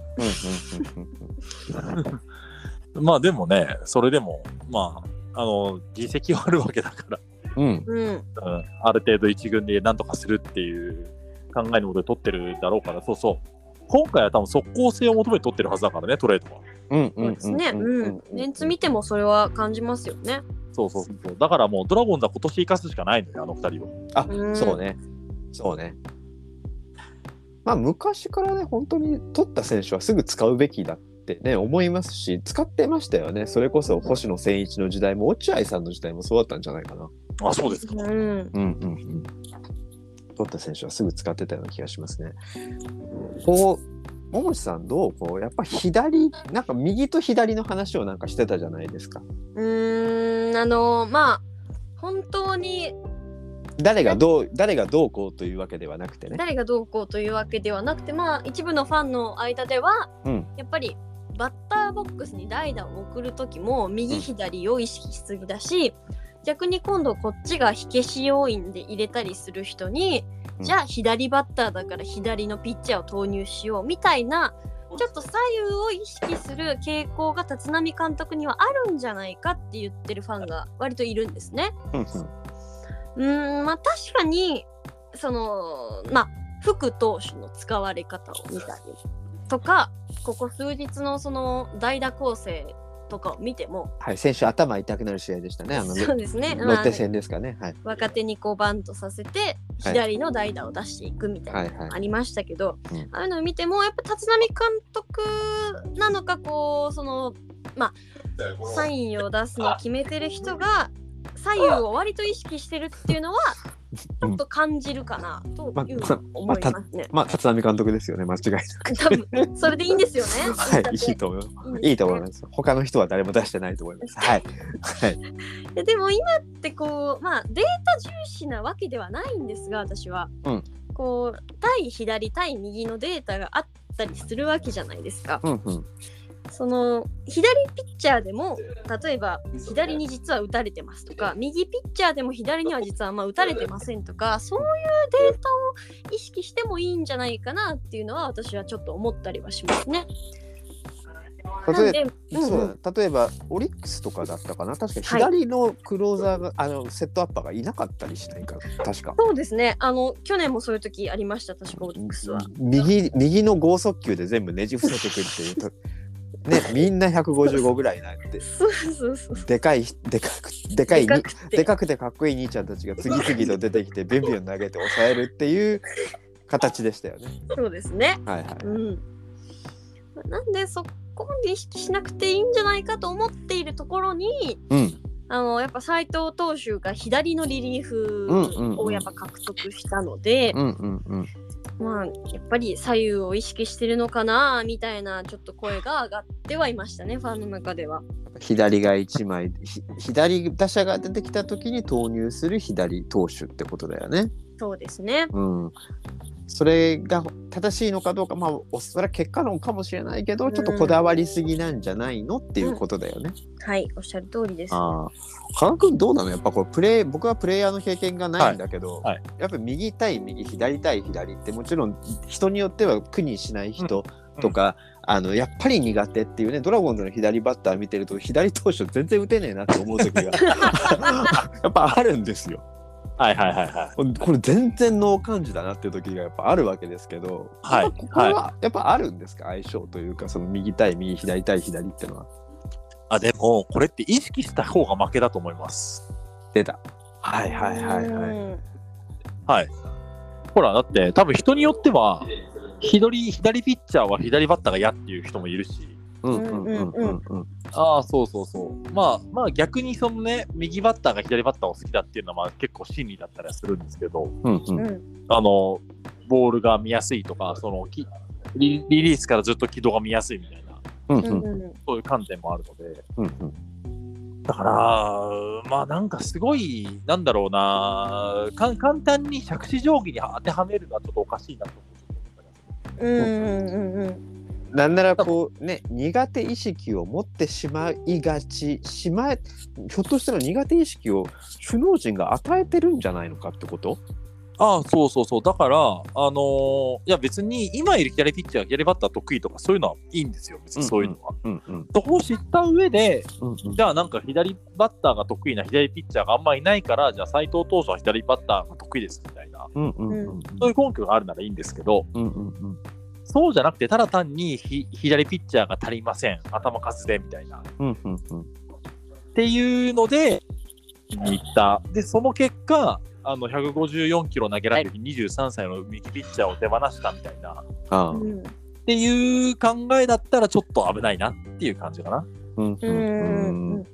[SPEAKER 2] まあでもね、それでも、まあ、あの、実績はあるわけだから、
[SPEAKER 3] うん
[SPEAKER 1] うん
[SPEAKER 2] うん、ある程度一軍で何とかするっていう考えのことで取ってるだろうから、そうそう。今回は多分速攻性を求めて取ってるはずだからね、トレードは。
[SPEAKER 3] うんうん
[SPEAKER 1] そうですね。うん。メンツ見てもそれは感じますよね。
[SPEAKER 2] そうそうそう。だからもうドラゴンズは今年生かすしかないのよ、あの二人を。
[SPEAKER 3] あ
[SPEAKER 1] うん
[SPEAKER 3] そうねそうね。まあ昔からね本当に取った選手はすぐ使うべきだってね思いますし使ってましたよねそれこそ星野千一の時代も落合さんの時代もそうだったんじゃないかな。
[SPEAKER 2] あ、そうですか。
[SPEAKER 1] うん。
[SPEAKER 3] うんうんうん。取った選手はすぐ使ってたような気がしますね。こう、桃地さんどう？こう、やっぱ左、なんか右と左の話をなんかしてたじゃないですか。
[SPEAKER 1] うーん。あのまあ本当に
[SPEAKER 3] 誰がどう、誰がどうこうというわけではなくてね。
[SPEAKER 1] 誰がどうこうというわけではなくてまあ一部のファンの間では
[SPEAKER 3] うん。
[SPEAKER 1] やっぱりバッターボックスに代打を送る時も右左を意識しすぎだし、逆に今度こっちが火消し要因で入れたりする人に、
[SPEAKER 3] うん
[SPEAKER 1] じゃあ左バッターだから左のピッチャーを投入しようみたいなちょっと左右を意識する傾向が立浪監督にはあるんじゃないかって言ってるファンが割といるんですね。
[SPEAKER 3] うん
[SPEAKER 1] まあ確かにそのまあ副投手の使われ方を見たりとかここ数日のその代打構成とかを見ても、
[SPEAKER 3] はい、先週頭痛くなる試合でしたね。あの
[SPEAKER 1] そうですね、
[SPEAKER 3] ロッテ戦ですかね。はい。
[SPEAKER 1] まあ若手にこうバントさせて
[SPEAKER 3] はい
[SPEAKER 1] 左の代打を出していくみたいな
[SPEAKER 3] はいはい
[SPEAKER 1] ありましたけど、
[SPEAKER 3] うん
[SPEAKER 1] ああいうのを見てもやっぱ立浪監督なのかこうそのまあサインを出すのを決めてる人が左右を割と意識してるっていうのは ちょっと感じるかなという
[SPEAKER 3] まあ
[SPEAKER 1] 思いますね。
[SPEAKER 3] まあ、立浪監督ですよね、間違いなく。
[SPEAKER 1] 多分それでいいんですよね。
[SPEAKER 3] はい、いいと思います。いいと思います。他の人は誰も出してないと思います。はい。はい。
[SPEAKER 1] ででも今ってこうまあデータ重視なわけではないんですが私は、
[SPEAKER 3] うん
[SPEAKER 1] こう対左対右のデータがあったりするわけじゃないですか。
[SPEAKER 3] うんうん。
[SPEAKER 1] その左ピッチャーでも例えば左に実は打たれてますとか右ピッチャーでも左には実はあんま打たれてませんとかそういうデータを意識してもいいんじゃないかなっていうのは私はちょっと思ったりはしますね。
[SPEAKER 3] 例え
[SPEAKER 1] で、うんうん。
[SPEAKER 3] そうだ例えばオリックスとかだったかな。確か左のクローザーが、あのセットアッパーがいなかったりしないか確か。
[SPEAKER 1] そうですね。あの去年もそういう時ありました確かオリックスは。
[SPEAKER 3] 右右の剛速球で全部ねじ伏せてくっていうとねみんな155ぐらいなんで
[SPEAKER 1] そうそうそう
[SPEAKER 3] でかいでかくでかいに
[SPEAKER 1] でかくて
[SPEAKER 3] でかくてかっこいい兄ちゃんたちが次々と出てきてビュンビュン投げて抑えるっていう形でしたよね。
[SPEAKER 1] そうですね。
[SPEAKER 3] はいはい。
[SPEAKER 1] うん。なんでそこまで意識しなくていいんじゃないかと思っているところに、
[SPEAKER 3] うん
[SPEAKER 1] あのやっぱ斎藤投手が左のリリーフをやっぱ獲得したので、
[SPEAKER 3] うんうんうん。
[SPEAKER 1] まあやっぱり左右を意識してるのかなみたいなちょっと声が上がってはいましたねファンの中では。
[SPEAKER 3] 左が1枚ひ左打者が出てきた時に投入する左投手ってことだよね。
[SPEAKER 1] そうですね。
[SPEAKER 3] うん。それが正しいのかどうかまあおそれは結果論かもしれないけど、ちょっとこだわりすぎなんじゃないのっていうことだよね。
[SPEAKER 1] はいおっしゃる通りです。
[SPEAKER 3] ああ。加賀君どうなのやっぱこれプレー僕はプレイヤーの経験がないんだけど、
[SPEAKER 2] はいはい
[SPEAKER 3] やっぱ右対右左対左ってもちろん人によっては苦にしない人とか、あのやっぱり苦手っていうねドラゴンズの左バッター見てると左投手全然打てねえなって思う時が やっぱあるんですよ。
[SPEAKER 2] はいはいはいはい。
[SPEAKER 3] これ全然ノー感じだなっていう時がやっぱあるわけですけど、
[SPEAKER 2] はい
[SPEAKER 3] ここはやっぱあるんですか？相性というかその右対右左対左っていうのは
[SPEAKER 2] あ、でも、これって意識した方が負けだと思います。
[SPEAKER 3] 出た。はいはいはいはい。
[SPEAKER 1] うん
[SPEAKER 2] はい。ほら、だって、多分人によっては、左左ピッチャーは左バッターが嫌っていう人もいるし、
[SPEAKER 3] うんうんうんうんうん。
[SPEAKER 2] ああ、そうそうそう。まあ、まあ逆にそのね、右バッターが左バッターを好きだっていうのは、まあ結構真理だったりはするんですけど、
[SPEAKER 3] うんう
[SPEAKER 1] うんん
[SPEAKER 2] あの、ボールが見やすいとか、その、きリリリースからずっと軌道が見やすいみたいな、
[SPEAKER 1] うんうん
[SPEAKER 2] そういう観点もあるので、
[SPEAKER 3] うんうん。
[SPEAKER 2] だから、まあなんかすごい、なんだろうな、か簡単に杓子定規に当てはめるのはちょっとおかしいなと思う。
[SPEAKER 1] うんうんうんうん
[SPEAKER 3] なんならこうね苦手意識を持ってしまいがちしまえひょっとしたら苦手意識を首脳陣が与えてるんじゃないのかってこと？
[SPEAKER 2] ああ、そうそうそう。だから、あのーいや別に今いる左ピッチャー、左バッター得意とかそういうのはいいんですよ。別にそういうのは。
[SPEAKER 3] うんうん
[SPEAKER 2] そこを知った上で、
[SPEAKER 3] うんうん
[SPEAKER 2] じゃあなんか左バッターが得意な左ピッチャーがあんまいないから、じゃあ斎藤投手は左バッターが得意ですみたいな、
[SPEAKER 3] うんうんうん
[SPEAKER 2] そういう根拠があるならいいんですけど、
[SPEAKER 3] うんうんうん
[SPEAKER 2] そうじゃなくて、ただ単にひ左ピッチャーが足りません、頭数でみたいな。
[SPEAKER 3] うんうんうん
[SPEAKER 2] っていうので、に行った。で、その結果、あの154キロ投げられる23歳の右ピッチャーを手放したみたいな、っ
[SPEAKER 3] ああ
[SPEAKER 1] うん
[SPEAKER 2] ていう考えだったらちょっと危ないなっていう感じかな。
[SPEAKER 3] うん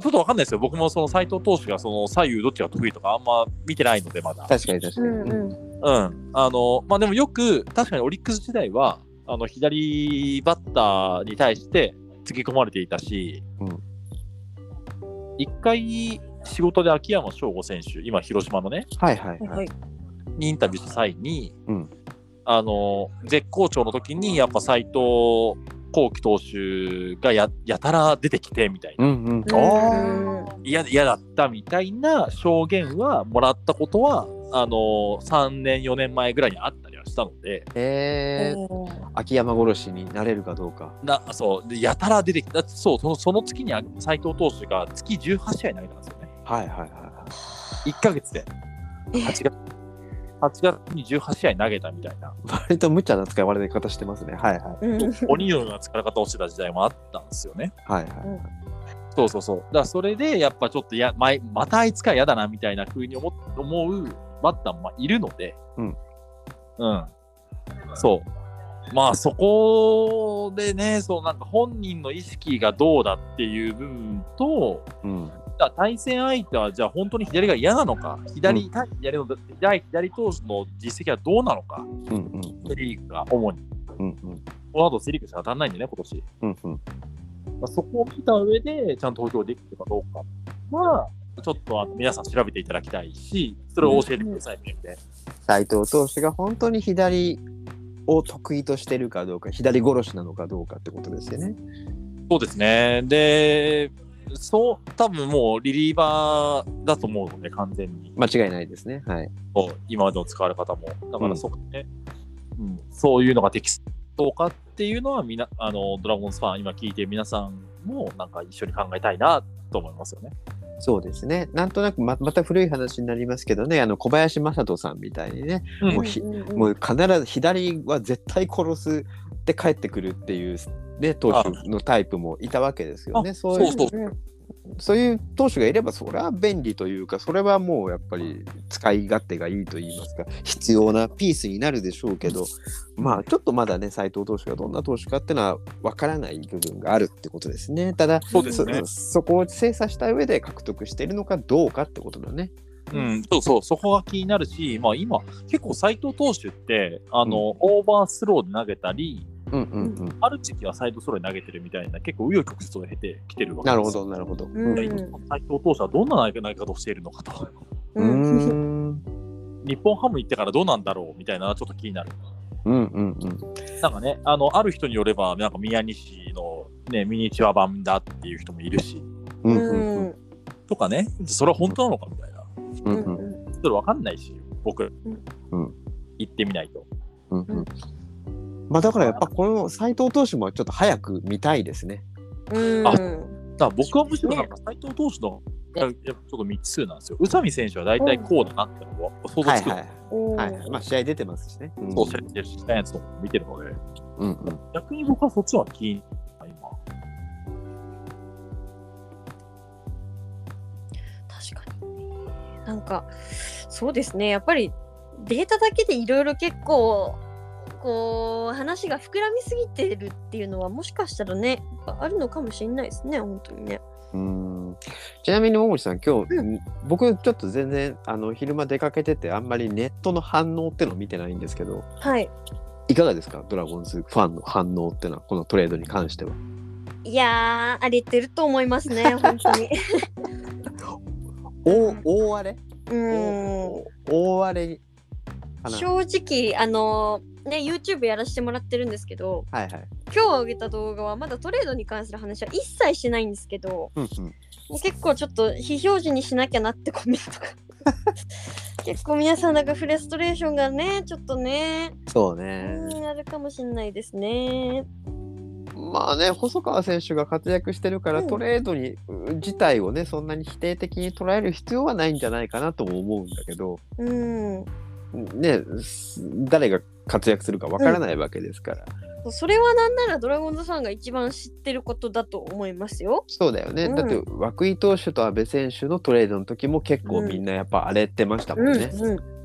[SPEAKER 2] ちょっとわかんないですよ。僕もその斎藤投手がその左右どっちが得意とかあんま見てないので、まだ。
[SPEAKER 3] 確かに確かに。
[SPEAKER 1] うんうん。
[SPEAKER 2] うん。あの、まあでもよく、確かにオリックス時代は、あの、左バッターに対して突き込まれていたし、
[SPEAKER 3] うん。
[SPEAKER 2] 一回仕事で秋山翔吾選手、今広島のね、
[SPEAKER 3] はいはいは
[SPEAKER 1] はいい。
[SPEAKER 2] にインタビューした際に、
[SPEAKER 3] うん。
[SPEAKER 2] あの、絶好調の時に、やっぱ斎藤幸輝投手がややたら出てきてみたいな、
[SPEAKER 3] うんうん。
[SPEAKER 1] うん。
[SPEAKER 2] 嫌嫌だったみたいな証言はもらったことは、あの、3年、4年前ぐらいにあったりはしたので、
[SPEAKER 3] えー、秋山殺しになれるかどうか。
[SPEAKER 2] なそう。でやたら出てきた、そう、そのその月に斎藤投手が月18試合投げたんですよね。
[SPEAKER 3] はいはいはい
[SPEAKER 2] 1ヶ月で。
[SPEAKER 1] え
[SPEAKER 2] 8月。8月に18試合投げたみたいな、
[SPEAKER 3] 割と無茶な使われ方してますね。はいはい。
[SPEAKER 1] うん
[SPEAKER 2] 鬼のような使い方をしてた時代もあったんですよね。
[SPEAKER 3] はいはい。
[SPEAKER 2] そうそうそう。だからそれで、やっぱちょっとや、ままたあいつか嫌だなみたいな風に思思うバッターもまあいるので、
[SPEAKER 3] うん。
[SPEAKER 2] うん。そう。まあそこでね、そうなんか本人の意識がどうだっていう部分と、
[SPEAKER 3] うん。
[SPEAKER 2] じゃあ対戦相手はじゃあ本当に左が嫌なのか、左、
[SPEAKER 3] う
[SPEAKER 2] 対左の左左投手の実績はどうなのか、
[SPEAKER 3] うんうん
[SPEAKER 2] セ・リーグが主に。
[SPEAKER 3] うんうん
[SPEAKER 2] この後セ・リーグしか当たらないんでね、今年。
[SPEAKER 3] うんうん。
[SPEAKER 2] まあ、そこを見た上で、ちゃんと投票できてるかどうかは、ちょっとあの皆さん調べていただきたいし、それを教えてくださいね。で
[SPEAKER 3] 斉藤投手が本当に左を得意としてるかどうか、左殺しなのかどうかってことですよね。
[SPEAKER 2] そうですね。で、そう、多分もうリリーバーだと思うので、完全に。
[SPEAKER 3] 間違いないですね。はい。
[SPEAKER 2] 今までの使われ方も。だか
[SPEAKER 3] うん
[SPEAKER 2] らそこね、うん、そういうのが適当かっていうのは、みな、あの、ドラゴンズファン、今聞いてる皆さんも、なんか一緒に考えたいなと思いますよね。
[SPEAKER 3] そうですね。なんとなくままた古い話になりますけどね、あの小林正人さんみたいにね、
[SPEAKER 2] うん
[SPEAKER 3] もうひ
[SPEAKER 1] んんん
[SPEAKER 3] もう必ず左は絶対殺すって帰ってくるっていう、ね、投手のタイプもいたわけですよね。
[SPEAKER 2] あ
[SPEAKER 3] そういう
[SPEAKER 2] そうそう。
[SPEAKER 1] うん
[SPEAKER 3] そういう投手がいれば、それは便利というか、それはもうやっぱり使い勝手がいいと言いますか、必要なピースになるでしょうけど、まあちょっとまだね、斎藤投手がどんな投手かっていうのは分からない部分があるってことですね。ただ、
[SPEAKER 2] そうですね。
[SPEAKER 3] そそこを精査した上で獲得しているのかどうかってことだね。
[SPEAKER 2] うん、そうそう、そこが気になるし、まあ今、結構斎藤投手って、あの、オーバースローで投げたり、
[SPEAKER 3] うんうんうん。
[SPEAKER 2] ある時期はサイドスローで投げてるみたいな、結構紆余曲折を経てきてるわけです
[SPEAKER 3] なるほど、なるほど。う
[SPEAKER 1] うん
[SPEAKER 3] ん
[SPEAKER 2] 斎藤投手はどんな投げ方をしているのかと。
[SPEAKER 3] う
[SPEAKER 1] うん
[SPEAKER 3] ん
[SPEAKER 2] 日本ハム行ってからどうなんだろうみたいなのはちょっと気になる。
[SPEAKER 3] うんうんうん。
[SPEAKER 2] なんかね、あの、ある人によれば、なんか宮西のね、ミニチュア版だっていう人もいるし、
[SPEAKER 3] うん
[SPEAKER 1] う
[SPEAKER 3] うん
[SPEAKER 1] ん
[SPEAKER 2] とかね、それは本当なのかみたいな。
[SPEAKER 3] うんうん
[SPEAKER 1] うん
[SPEAKER 2] それわかんないし、僕、
[SPEAKER 3] うん
[SPEAKER 2] 行ってみないと。
[SPEAKER 3] うんうん。まあだからやっぱこの斎藤投手もちょっと早く見たいですね。
[SPEAKER 1] うん
[SPEAKER 2] あだ僕はむしろなんか斎藤投手の、ややっぱちょっと未知数なんですよ。宇佐美選手は大体こうだなってのを想像つく。
[SPEAKER 3] はいはい。はいはい。まあ試合出てますしね。うん
[SPEAKER 2] そうしてるしたやつを見てるので、
[SPEAKER 3] うんうん。
[SPEAKER 2] 逆に僕はそっちは気になる今。
[SPEAKER 1] 確かになんかそうですねやっぱりデータだけでいろいろ結構こう話が膨らみすぎてるっていうのはもしかしたらねあるのかもしれないですね本当にね。
[SPEAKER 3] うん。ちなみに桃地さん今日、
[SPEAKER 1] う
[SPEAKER 3] 僕ちょっと全然あの昼間出かけててあんまりネットの反応ってのを見てないんですけど
[SPEAKER 1] はい。
[SPEAKER 3] いかがですか？ドラゴンズファンの反応ってのはこのトレードに関しては。
[SPEAKER 1] いやー荒れてると思いますね 本当に。
[SPEAKER 3] 大大荒れ？
[SPEAKER 1] うん。
[SPEAKER 3] 大荒れ
[SPEAKER 1] 正直あのね YouTube やらせてもらってるんですけど
[SPEAKER 3] はいはい。
[SPEAKER 1] 今日上げた動画はまだトレードに関する話は一切してないんですけど
[SPEAKER 3] うんうん。
[SPEAKER 1] もう結構ちょっと非表示にしなきゃなってコメントが。結構皆さんなんかフレストレーションがねちょっとね
[SPEAKER 3] そうね。
[SPEAKER 1] うんあるかもしれないですね。
[SPEAKER 3] まあね、細川選手が活躍してるから、
[SPEAKER 1] うん。
[SPEAKER 3] トレードにう自体をね、そんなに否定的に捉える必要はないんじゃないかなとも思うんだけど、
[SPEAKER 1] うん
[SPEAKER 3] ね、す誰が活躍するかわからないわけですから。
[SPEAKER 1] それはなんならドラゴンズファンが一番知ってることだと思いますよ
[SPEAKER 3] そうだよね。
[SPEAKER 1] うん
[SPEAKER 3] だって、涌井投手と阿部選手のトレードの時も結構みんなやっぱ荒れてましたもんね。
[SPEAKER 1] うん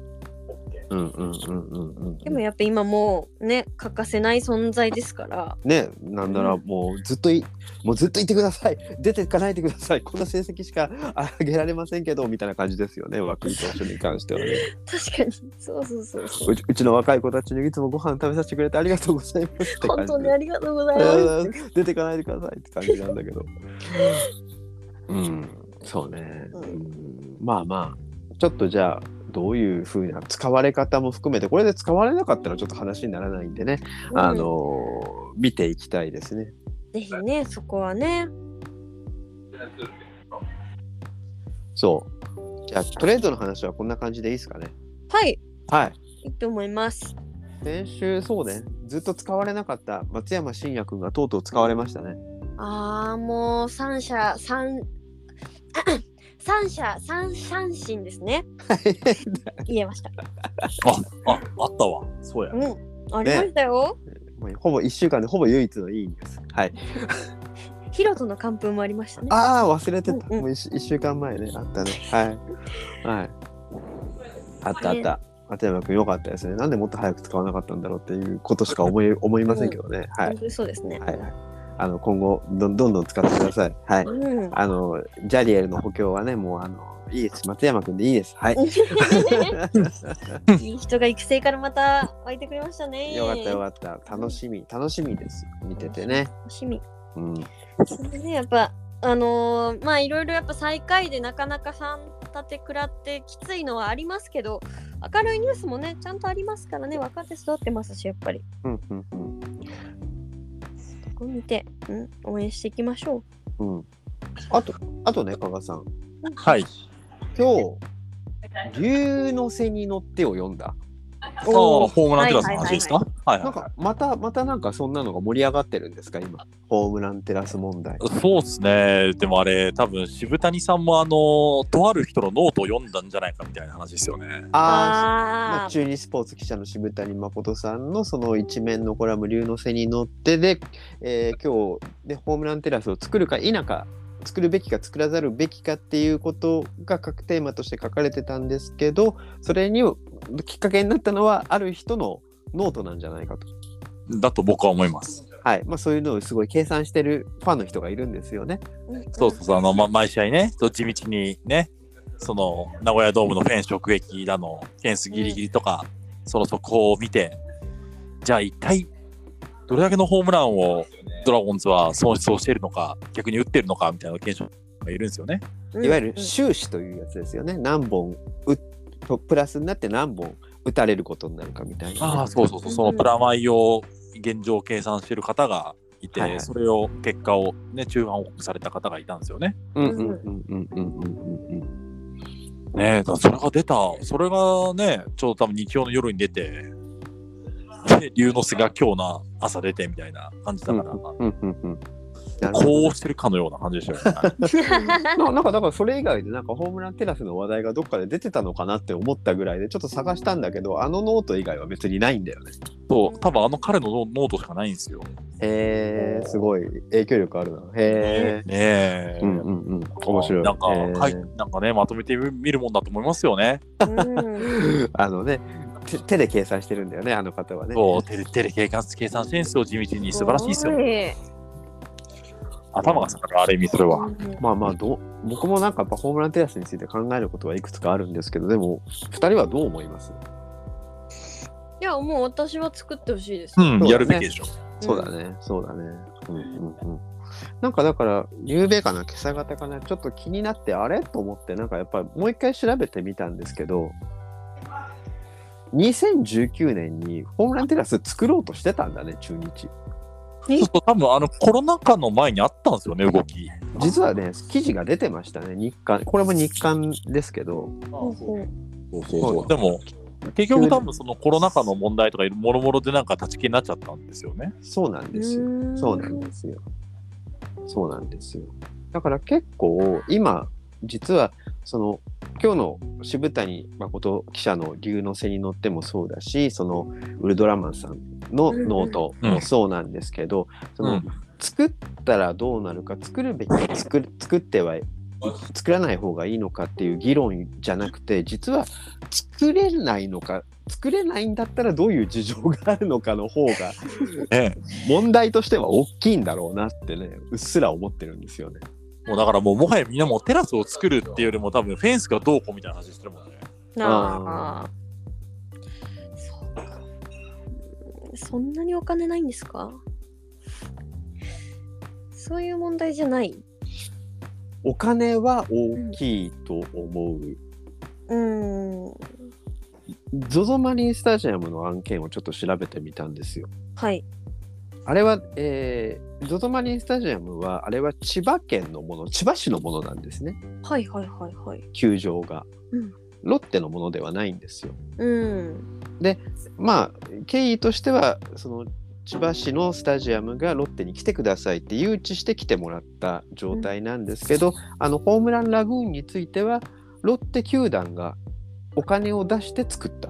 [SPEAKER 1] でもやっぱ今もうね欠かせない存在ですから
[SPEAKER 3] ね、なんならもうずっとい、もうずっといてください。出ていかないでください。こんな成績しか上げられませんけど、みたいな感じですよね、涌井投手に関してはね。
[SPEAKER 1] 確かにそうそうそうそう
[SPEAKER 3] うちうちの若い子たちにいつもご飯食べさせてくれてありがとうございますって感じで
[SPEAKER 1] 本当にありがとうございます
[SPEAKER 3] 出てかないでくださいって感じなんだけど。うん、そうね。
[SPEAKER 1] うん
[SPEAKER 3] うんまあまあ、ちょっとじゃあ、どういうふうな使われ方も含めて、これで使われなかったらちょっと話にならないんでね、
[SPEAKER 1] うん
[SPEAKER 3] あのー見ていきたいですね。
[SPEAKER 1] ぜひねそこはね
[SPEAKER 3] そう。じゃあ、トレードの話はこんな感じでいいですかね。
[SPEAKER 1] はい
[SPEAKER 3] はい。
[SPEAKER 1] いいと思います
[SPEAKER 3] 先週、そうね、ずっと使われなかった松山真也君がとうとう使われましたね。
[SPEAKER 1] あーもう三者三三者三三振ですね。言えました。
[SPEAKER 2] あ、あ、あったわ。そうや。
[SPEAKER 1] うん。ありましたよ。
[SPEAKER 3] もうほぼ1週間でほぼ唯一のいいニュース。はい。
[SPEAKER 1] ヒロトの完封もありましたね。
[SPEAKER 3] ああ、忘れてた。
[SPEAKER 1] うんうん
[SPEAKER 3] もう 1, 週間前ね、あったね。はい。はい。あったあった。松山君よかったですね。なんでもっと早く使わなかったんだろうっていうことしか思い思いませんけどね。はい。
[SPEAKER 1] 本当にそうですね。
[SPEAKER 3] はいはい。あの今後どんどんどん使ってください。はい。
[SPEAKER 1] うん。
[SPEAKER 3] あのジャリエルの補強はね、もうあのいいです。松山君でいいです。はい。
[SPEAKER 1] いい人が育成からまた湧いてくれましたね。
[SPEAKER 3] よかったよかった。楽しみ楽しみです。見ててね。
[SPEAKER 1] 楽しみ。
[SPEAKER 3] うん。
[SPEAKER 1] それでね、やっぱ、あのーまあいろいろやっぱ最下位でなかなか3立て食らってきついのはありますけど、明るいニュースもね、ちゃんとありますからね、若手育ってますし、やっぱり。
[SPEAKER 3] うんうんうん
[SPEAKER 1] ここ見て、うん、応援していきましょ
[SPEAKER 3] うん。あとあとね加賀さん。
[SPEAKER 1] う。
[SPEAKER 2] はい。
[SPEAKER 3] 今日竜の背に乗ってを読んだ。
[SPEAKER 2] ああ、ホームランテラスの話ですか？はい
[SPEAKER 3] なんかまたまたなんかそんなのが盛り上がってるんですか？今ホームランテラス問題。
[SPEAKER 2] い。そうですね。でもあれ、多分渋谷さんもあの、とある人のノートを読んだんじゃないかみたいな話ですよね。
[SPEAKER 3] ああ、中日スポーツ記者の渋谷誠さんのその一面のコラム「竜の背に乗ってで」えー今日でホームランテラスを作るか否か作るべきか作らざるべきかっていうことが核テーマとして書かれてたんですけどそれにきっかけになったのはある人のノートなんじゃないかと。
[SPEAKER 2] だと僕は思います。
[SPEAKER 3] はいまあ、そういうのをすごい計算してるファンの人がいるんですよね。
[SPEAKER 1] うん
[SPEAKER 2] そうそうそう、あの、ま、毎試合ね、そう地道にね、その、名古屋ドームのフェンス直撃だの、フェンスギリギリとか、その速報を見て、じゃあ一体、どれだけのホームランをドラゴンズは損失をしているのか、逆に打ってるのかみたいな検証がいるんですよね。
[SPEAKER 1] うん
[SPEAKER 3] いわゆる
[SPEAKER 1] うん
[SPEAKER 3] 収支というやつですよね。何本打とプラスになって何本打たれることになるかみたいなね、
[SPEAKER 2] ああ、そうそうそう、そのプラマイを現状計算している方がいて、
[SPEAKER 3] はいはい
[SPEAKER 2] それを、結果をね、中間報告された方がいたんですよね。
[SPEAKER 3] うんうんうんうんうんうんうん
[SPEAKER 2] ねえ、それが出た、それがね、ちょうど多分日曜の夜に出て、で、竜の背が今日の朝出てみたいな感じだから、
[SPEAKER 3] うんうんうんなるほど
[SPEAKER 2] こうしてるかのような感じでしたよね。
[SPEAKER 3] な なんかだからそれ以外でなんかホームランテラスの話題がどっかで出てたのかなって思ったぐらいでちょっと探したんだけどあのノート以外は別にないんだよね。
[SPEAKER 2] そう、多分あの彼のノノートしかないんですよ。
[SPEAKER 3] へえすごい影響力あるな。へえ。
[SPEAKER 2] ねえ。
[SPEAKER 3] うんうんうん面白い。
[SPEAKER 2] なんか、はい、なんかね、まとめてみるもんだと思いますよね。
[SPEAKER 1] うん
[SPEAKER 3] あのね手手で計算してるんだよねあの方はね。
[SPEAKER 2] そう、手で手で計算計算してるんですよ、地道に。素晴らしいですよ。
[SPEAKER 1] ね。
[SPEAKER 2] 頭が下がる、ある意味、それは。
[SPEAKER 3] まあまあどう僕もなんかやっぱホームランテラスについて考えることはいくつかあるんですけどでも2人はどう思います？
[SPEAKER 1] いや、もう私は作ってほしいです。
[SPEAKER 2] うん、やるべきでしょ。
[SPEAKER 3] そうだね、そうだね。うんうんうん。なんかだから、ゆうべかな、今朝方かな、ちょっと気になって、あれ？と思って、なんかやっぱりもう一回調べてみたんですけど、2019年にホームランテラス作ろうとしてたんだね、中日。
[SPEAKER 1] え？
[SPEAKER 2] そうそう、多分あのコロナ禍の前にあったんですよね、動き。
[SPEAKER 3] 実はね、記事が出てましたね、日刊。これも日刊ですけど、
[SPEAKER 2] そうそうそうでも、結局多分そのコロナ禍の問題とかもろもろでなんか立ち消えになっちゃったんですよね。
[SPEAKER 3] そうなんですよ。
[SPEAKER 1] うん
[SPEAKER 3] そうなんですよ。そうなんですよ。だから結構今実はその今日の渋谷誠記者の竜の背に乗ってもそうだしそのウルトラマンさんのノートもそうなんですけど、その作ったらどうなるか作るべきか作る作ってはい作らない方がいいのかっていう議論じゃなくて実は作れないのか作れないんだったらどういう事情があるのかの方が
[SPEAKER 2] ね
[SPEAKER 3] 問題としては大きいんだろうなってねうっすら思ってるんですよね。
[SPEAKER 2] もうだからもうもはやみんなもうテラスを作るっていうよりも多分フェンスがどうこうみたいな話してるもんね。
[SPEAKER 1] なあ。そうか。そんなにお金ないんですか？そういう問題じゃない。
[SPEAKER 3] お金は大きいと思う。
[SPEAKER 1] うーん。
[SPEAKER 3] ZOZO マリンスタジアムの案件をちょっと調べてみたんですよ。
[SPEAKER 1] はい。
[SPEAKER 3] あれは、えー、ZOZO マリンスタジアムは、あれは千葉県のもの、千葉市のものなんですね、
[SPEAKER 1] はいはいはいはい。
[SPEAKER 3] 球場が。
[SPEAKER 1] うん
[SPEAKER 3] ロッテのものではないんですよ。
[SPEAKER 1] うん。
[SPEAKER 3] まあ、経緯としては、その、千葉市のスタジアムがロッテに来てくださいって誘致して来てもらった状態なんですけど、あのホームランラグーンについてはロッテ球団がお金を出して作った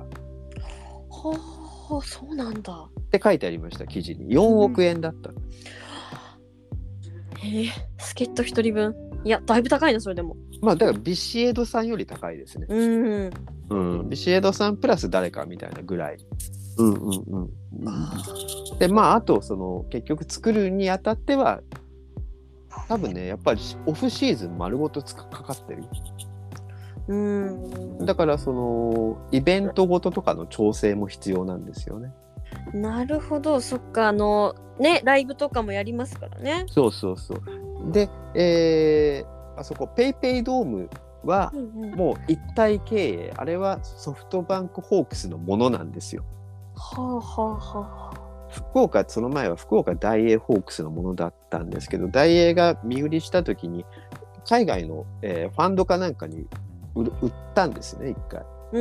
[SPEAKER 1] あそうなんだ。
[SPEAKER 3] て書いてありました記事に。4億円だった、
[SPEAKER 1] へえ助っ人一人分。いやだいぶ高いなそれでも。
[SPEAKER 3] まあだからビシエドさんより高いですね、
[SPEAKER 1] うん
[SPEAKER 3] うん、ビシエドさんプラス誰かみたいなぐらい。うんうんうん。でまああとその結局作るにあたっては多分ねやっぱりオフシーズン丸ごとつかかかってる
[SPEAKER 1] うん。
[SPEAKER 3] だからそのイベントごととかの調整も必要なんですよね。
[SPEAKER 1] なるほど。そっかあのねライブとかもやりますからね。
[SPEAKER 3] そうそうそう。でえーあそこペイペイドームはもう一体経営あれはソフトバンクホークスのものなんですよ。
[SPEAKER 1] はあはあはあ。
[SPEAKER 3] 福岡その前は福岡大英ホークスのものだったんですけど大英が身売りした時に海外の、えーファンドかなんかに売ったんですね一回。
[SPEAKER 1] う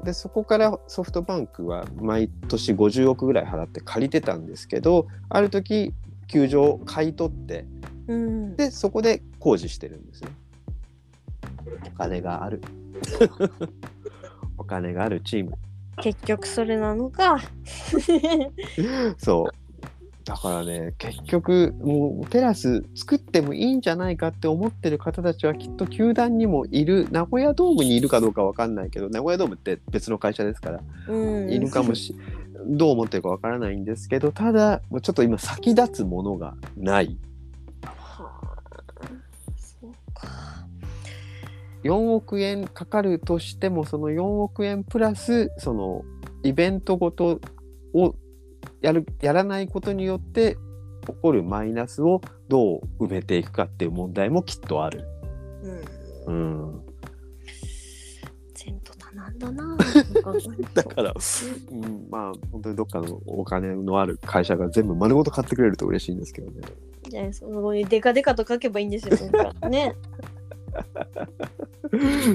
[SPEAKER 1] ん。
[SPEAKER 3] でそこからソフトバンクは毎年50億ぐらい払って借りてたんですけどある時球場を買い取って
[SPEAKER 1] うん。
[SPEAKER 3] でそこで工事してるんですね。お金がある。お金があるチーム。
[SPEAKER 1] 結局それなのか。
[SPEAKER 3] そう。だからね、結局、もうテラス作ってもいいんじゃないかって思ってる方たちはきっと球団にもいる、名古屋ドームにいるかどうかわかんないけど、名古屋ドームって別の会社ですから、
[SPEAKER 1] うん。
[SPEAKER 3] いるかもし、どう思ってるかわからないんですけど、ただ、もうちょっと今先立つものがない。
[SPEAKER 1] はあそうか。
[SPEAKER 3] 4億円かかるとしても、その4億円プラス、そのイベントごとをやる、やらないことによって起こるマイナスをどう埋めていくかっていう問題もきっとある。
[SPEAKER 1] うん
[SPEAKER 3] うん。
[SPEAKER 1] だな
[SPEAKER 3] だから、うん、まあ、本当にどっかのお金のある会社が全部丸ごと買ってくれると嬉しいんですけどね。
[SPEAKER 1] じゃあそこにデカデカと書けばいいんですよね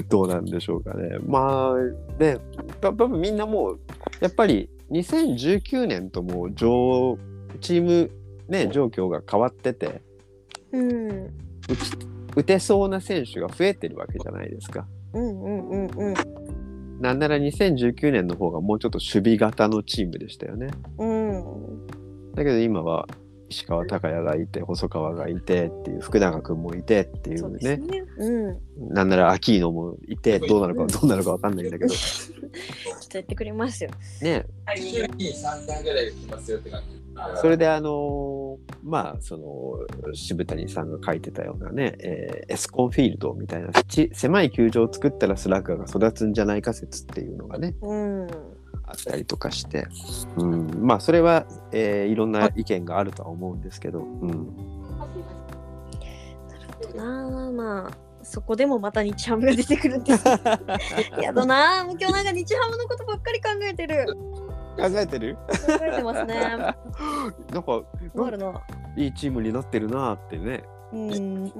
[SPEAKER 3] どうなんでしょうかね。まあ、ね、た多分みんなもう、やっぱり2019年ともう上チーム、ね、状況が変わってて、
[SPEAKER 1] うん
[SPEAKER 3] 打ち打てそうな選手が増えてるわけじゃないですか。
[SPEAKER 1] うんうんうんうん
[SPEAKER 3] なんなら2019年の方がもうちょっと守備型のチームでしたよね。
[SPEAKER 1] うん
[SPEAKER 3] だけど今は石川昂弥がいて細川がいてっていう福永君もいてってい
[SPEAKER 1] そう
[SPEAKER 3] うね
[SPEAKER 1] ですね。うん。
[SPEAKER 3] なんならアキーノもいてどうなるかどうなるかわかんないんだけど。
[SPEAKER 1] ちょっとやってくれますよ。
[SPEAKER 3] ね。
[SPEAKER 4] 週に3回ぐらい。来ますよって感じ。
[SPEAKER 3] それであのーまあその渋谷さんが書いてたようなね、えーエスコンフィールドみたいなち狭い球場を作ったらスラッガーが育つんじゃないか説っていうのがね。
[SPEAKER 1] うん
[SPEAKER 3] あったりとかして、うん、まあそれは、えーいろんな意見があるとは思うんですけど、うん、
[SPEAKER 1] なあまあそこでもまた日ハムが出てくるんです やだな。あもう今日なんか日ハムのことばっかり考えてる。
[SPEAKER 3] 考えてる？
[SPEAKER 1] 考えてますね。
[SPEAKER 3] なんか。いいチームになってるなってね。
[SPEAKER 1] うん、うん。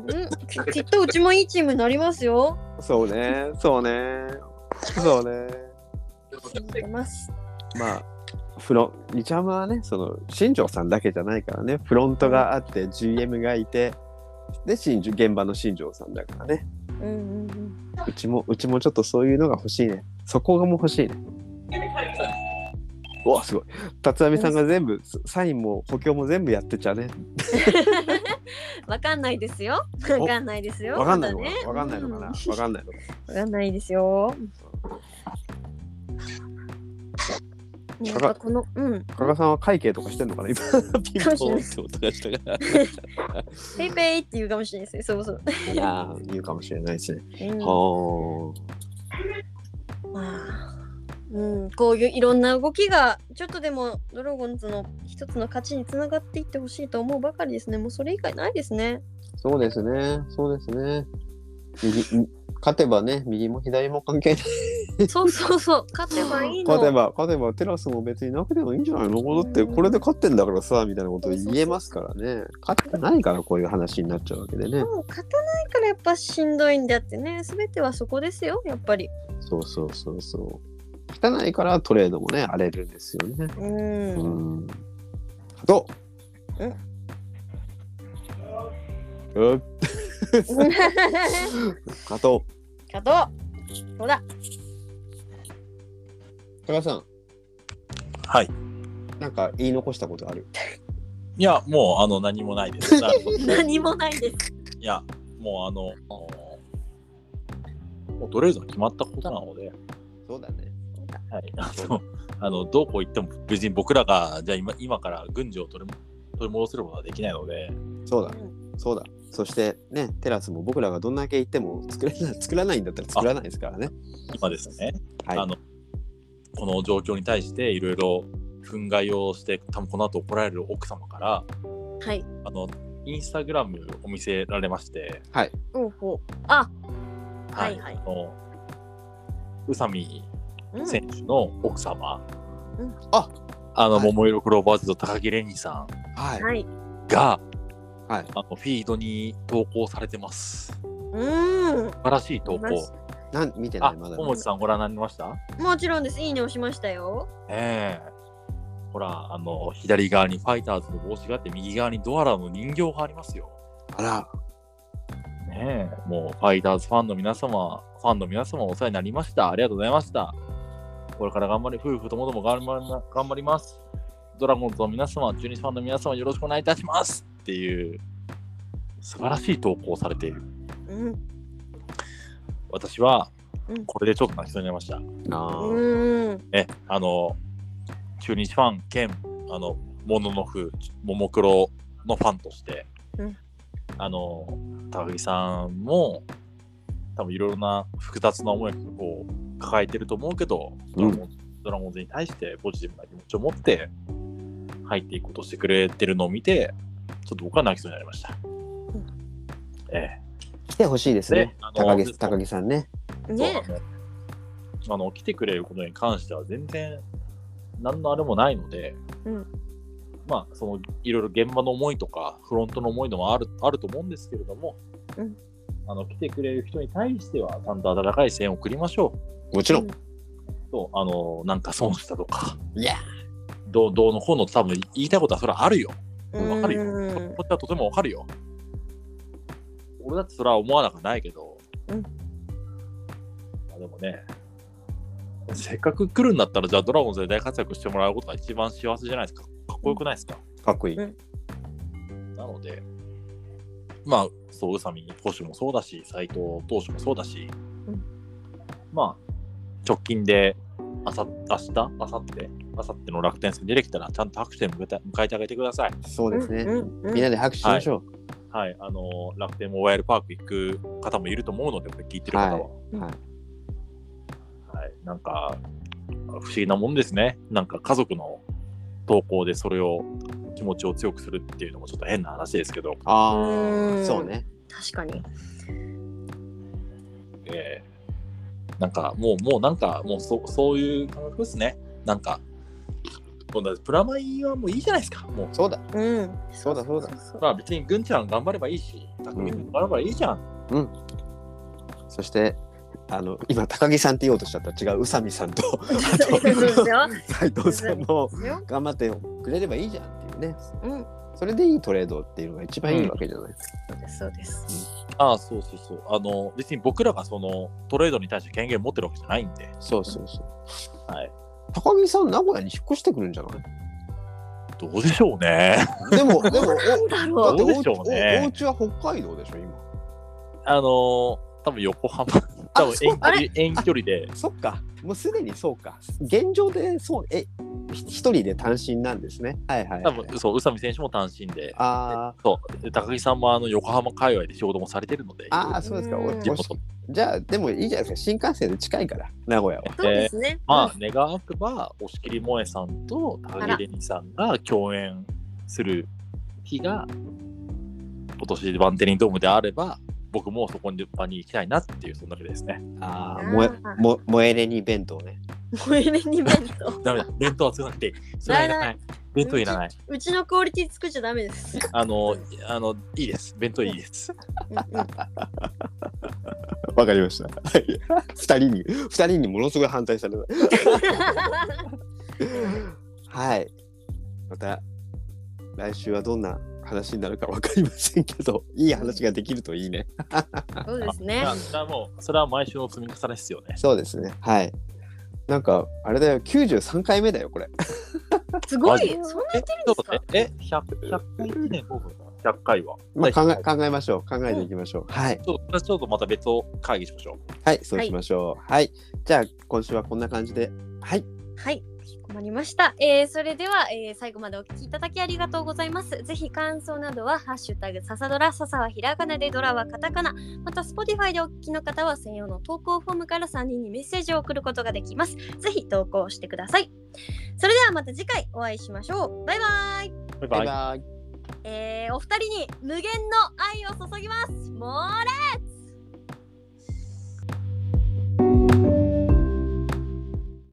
[SPEAKER 1] き きっとうちもいいチームになりますよ。
[SPEAKER 3] そうね。そうね。そうね
[SPEAKER 1] 信じてます。
[SPEAKER 3] まあフロン日ハムはねその新庄さんだけじゃないからね。フロントがあって GM がいてで新庄現場の新庄さんだからね。
[SPEAKER 1] うんうんうん。
[SPEAKER 3] うちもうちもちょっとそういうのが欲しいね。そこがもう欲しいね。うわ。すごい。辰巳さんが全部サインも補強も全部やってちゃね。
[SPEAKER 1] わかんないですよ。わかんないですよ。
[SPEAKER 3] わかんないのかな？わかんないのかな？わかんないのか
[SPEAKER 1] わかんないですよ。ねやっぱこの、うん、
[SPEAKER 3] な加賀さんは会計とかしてんのかな？今 ピンポンって音がしたから
[SPEAKER 1] ペイペイって言うかもしれないですね。そうそう。
[SPEAKER 3] いやー言うかもしれないですね
[SPEAKER 1] うん、
[SPEAKER 3] は
[SPEAKER 1] まあ、うん、こういういろんな動きがちょっとでもドラゴンズの一つの勝ちにつながっていってほしいと思うばかりですね。もうそれ以外ないですね。
[SPEAKER 3] あそうですねそうですね勝てばね右も左も関係ない。
[SPEAKER 1] そうそうそう。勝てばいいの。
[SPEAKER 3] 勝てば勝てばテラスも別になくてもいいんじゃないの？だってこれで勝ってんだからさみたいなこと言えますからね。勝ってないからこういう話になっちゃうわけでね。
[SPEAKER 1] もう勝たないからやっぱしんどいんであってね。すべてはそこですよ、やっぱり。
[SPEAKER 3] そうそうそうそう。汚いからトレードもね荒れるんですよね。
[SPEAKER 1] うん。
[SPEAKER 3] うん。ど
[SPEAKER 1] うん。
[SPEAKER 3] うっ加藤
[SPEAKER 1] 加藤そう。だ？
[SPEAKER 3] 高橋さん。
[SPEAKER 2] はい。
[SPEAKER 3] なんか言い残したことある？
[SPEAKER 2] いや、もう、あの、何もないです。
[SPEAKER 1] 何もないです。
[SPEAKER 2] いや、もう、あの、もうとりあえずは決まったことなので、
[SPEAKER 3] そうだね。
[SPEAKER 2] はい、あの、あのどうこう言っても、別に僕らが、じゃあ今今から軍事を取り取り戻せることはできないので、
[SPEAKER 3] そうだ。そうだそしてねテラスも僕らがどんだけ言っても作れない 作らないんだったら作らないですからね。
[SPEAKER 2] 今ですね、
[SPEAKER 3] はい。
[SPEAKER 2] あの、この状況に対して、いろいろ憤慨をして、多分この後怒られる奥様から、
[SPEAKER 1] はい。
[SPEAKER 2] あの、インスタグラムを見せられまして、
[SPEAKER 1] おうほう。あはいはい。
[SPEAKER 2] あの宇佐美
[SPEAKER 1] うん。
[SPEAKER 2] 選手の奥様、
[SPEAKER 1] うん。
[SPEAKER 3] あ
[SPEAKER 2] あの、
[SPEAKER 3] はい。
[SPEAKER 2] 桃色クローバーズと高木レニさん
[SPEAKER 3] はい。
[SPEAKER 1] はい。
[SPEAKER 2] が、
[SPEAKER 3] はい
[SPEAKER 2] あのフィードに投稿されてます。
[SPEAKER 1] うーん
[SPEAKER 2] 素晴らしい投稿。
[SPEAKER 3] なん見てな
[SPEAKER 2] あ、
[SPEAKER 3] いまだ
[SPEAKER 2] 小持さんご覧になりました？
[SPEAKER 1] もちろんですいいね押しましたよ
[SPEAKER 2] ええほら、あの、左側にファイターズの帽子があって、右側にドアラの人形がありますよ。
[SPEAKER 3] あら
[SPEAKER 2] ねえ、もうファイターズファンの皆様、ファンの皆様お世話になりました。ありがとうございました。これから頑張り、夫婦ともども頑張りま頑張ります。ドラゴンズの皆様、中日ファンの皆様、よろしくお願いいたしますっていう、素晴らしい投稿をされている。
[SPEAKER 1] うん。
[SPEAKER 2] 私は
[SPEAKER 1] うん、
[SPEAKER 2] これでちょっと泣きそうになりました。
[SPEAKER 3] あ
[SPEAKER 1] うん。
[SPEAKER 2] え、あの、中日ファン兼、あの、モノノフ、ももクロのファンとして、
[SPEAKER 1] うん。
[SPEAKER 2] あの、高木さんも、多分いろいろな複雑な思いを抱えてると思うけど、ドラゴンドラゴンズに対してポジティブな気持ちを持って入っていこうとしてくれてるのを見て、ちょっと僕は泣きそうになりました。え
[SPEAKER 3] 来てほしいですね。
[SPEAKER 2] ねあの
[SPEAKER 3] 高木高木さんね。
[SPEAKER 2] え、
[SPEAKER 1] ね。
[SPEAKER 2] そうあの、来てくれることに関しては全然何のあれもないので、
[SPEAKER 1] うん。
[SPEAKER 2] まあ、そのいろいろ現場の思いとか、フロントの思いのもあるあると思うんですけれども、
[SPEAKER 1] うん。
[SPEAKER 2] あの来てくれる人に対しては、ちゃんと温かい声援を送りましょ
[SPEAKER 3] もちろん。
[SPEAKER 2] うと、あのなんか損したとか、
[SPEAKER 3] いや
[SPEAKER 2] どうどうのこうの多分言いたいことはそれはあるよ。わかるよ。
[SPEAKER 1] うん
[SPEAKER 2] こっちはとてもわかるよ。俺だってそれは思わなくはないけど、
[SPEAKER 1] うん
[SPEAKER 2] まあでもね、せっかく来るんだったら、じゃあドラゴンズで大活躍してもらうことが一番幸せじゃないですか。かっこよくないですか？
[SPEAKER 3] かっこいい
[SPEAKER 1] うん
[SPEAKER 2] なので、まあ、そう、宇佐美投手もそうだし、斎藤投手もそうだし、
[SPEAKER 1] うん
[SPEAKER 2] まあ、直近で、あさ明日、あさって、あさっての楽天戦に出てきたら、ちゃんと拍手で迎えて迎えてあげてください。
[SPEAKER 3] そうですね。
[SPEAKER 1] うんうん
[SPEAKER 3] みんなで拍手しましょ
[SPEAKER 2] はい、あの楽天モバイルパーク行く方もいると思うので、これ聞いてる方は。
[SPEAKER 3] うはい。
[SPEAKER 2] はい、なんか、不思議なもんですね。なんか家族の投稿でそれを、気持ちを強くするっていうのもちょっと変な話ですけど、
[SPEAKER 3] あ
[SPEAKER 1] うん。
[SPEAKER 3] あそうね。
[SPEAKER 1] 確かに。
[SPEAKER 2] えー。なんかもう、もうなんか、もうそそういう感覚ですね。なんか、もうだプラマイはもういいじゃないですか。もう、
[SPEAKER 3] そうだ。
[SPEAKER 1] うん。
[SPEAKER 3] そうだそうだ。
[SPEAKER 2] まあ別にぐんちゃん頑張ればいいし、たくみ君頑張ればいいじゃん。
[SPEAKER 3] そしてあの今高木さんって言おうとしちゃった違う宇佐美さんと
[SPEAKER 1] そうですよ
[SPEAKER 3] 斉藤さんも頑張ってくれればいいじゃんっていうね。
[SPEAKER 1] うん。
[SPEAKER 3] それでいいトレードっていうのが一番いいわけじゃない。ですか、
[SPEAKER 1] そうです。そうです
[SPEAKER 2] ああ、そうそうそう。あの、別に僕らがそのトレードに対して権限持ってるわけじゃないんで、
[SPEAKER 3] そうそうそう。
[SPEAKER 2] はい。
[SPEAKER 3] 高木さん名古屋に引っ越してくるんじゃない？
[SPEAKER 2] どうでしょうね。
[SPEAKER 3] でも でも
[SPEAKER 1] なんだ
[SPEAKER 3] だ
[SPEAKER 1] ろう。
[SPEAKER 3] って
[SPEAKER 2] どうでしょうね。
[SPEAKER 3] おお家は北海道でしょ今。
[SPEAKER 2] あのー、多分横浜、多分遠距
[SPEAKER 1] あ
[SPEAKER 2] 離遠距離で、
[SPEAKER 3] そっか。もうすでにそうか。現状でそうえひ一人で単身なんですね。はいはい、はい、
[SPEAKER 2] 多分そう、宇佐美選手も単身で、
[SPEAKER 3] あー。
[SPEAKER 2] そう、で高木さんもあの横浜界隈で仕事もされてるので、
[SPEAKER 3] あーそうですか。
[SPEAKER 2] 地元。
[SPEAKER 3] じゃあでもいいじゃないですか。新幹線で近いから名古屋は。
[SPEAKER 1] そうですね。
[SPEAKER 2] まあ、願わくば、押切萌さんと高木玲二さんが共演する日が、今年バンテリンドームであれば、僕もそこに場に行きたいなっていう、そんだけですね。
[SPEAKER 3] ああ
[SPEAKER 1] あー
[SPEAKER 3] 燃えも燃えれに弁当ね
[SPEAKER 1] 萌えれに弁当
[SPEAKER 2] ダメだ、弁当は作らなくていい。それはいらない。弁当いらない。
[SPEAKER 1] うちのクオリティ作っちゃダメです
[SPEAKER 2] あの、あの、いいです。弁当いいです。
[SPEAKER 3] わかりましたはい 二人に二人にものすごい反対された はいまた来週はどんな話になるか分かりませんけど、いい話ができるといいね。
[SPEAKER 1] そうですね
[SPEAKER 2] あ。それはもう、それは毎週の積み重ねですよね。
[SPEAKER 3] そうですね。はい。なんか、あれだよ、93回目だよ、これ。
[SPEAKER 1] すごい。そんな言ってるんですか？
[SPEAKER 2] え、え 100, 100回記念5分 ?100 回は。
[SPEAKER 3] まあ、考え
[SPEAKER 2] はい
[SPEAKER 3] 考えましょう。考えていきましょう。はい。
[SPEAKER 2] ちょっとちょっとまた別を会議しましょう。
[SPEAKER 3] はい、そうしましょう。はい。じゃあ、今週はこんな感じで。はい。
[SPEAKER 1] はい。困りました。えー、それでは、えー、最後までお聞きいただきありがとうございます。ぜひ感想などは、ハッシュタグ、ささドラ、ささはひらがなで、ドラはカタカナ。また、Spotify でお聞きの方は、専用の投稿フォームから3人にメッセージを送ることができます。ぜひ投稿してください。それではまた次回お会いしましょう。バイバイ。
[SPEAKER 2] バイ
[SPEAKER 3] バイ
[SPEAKER 2] バイ。
[SPEAKER 3] バイ。
[SPEAKER 1] えー、お二人に無限の愛を注ぎます。モーレ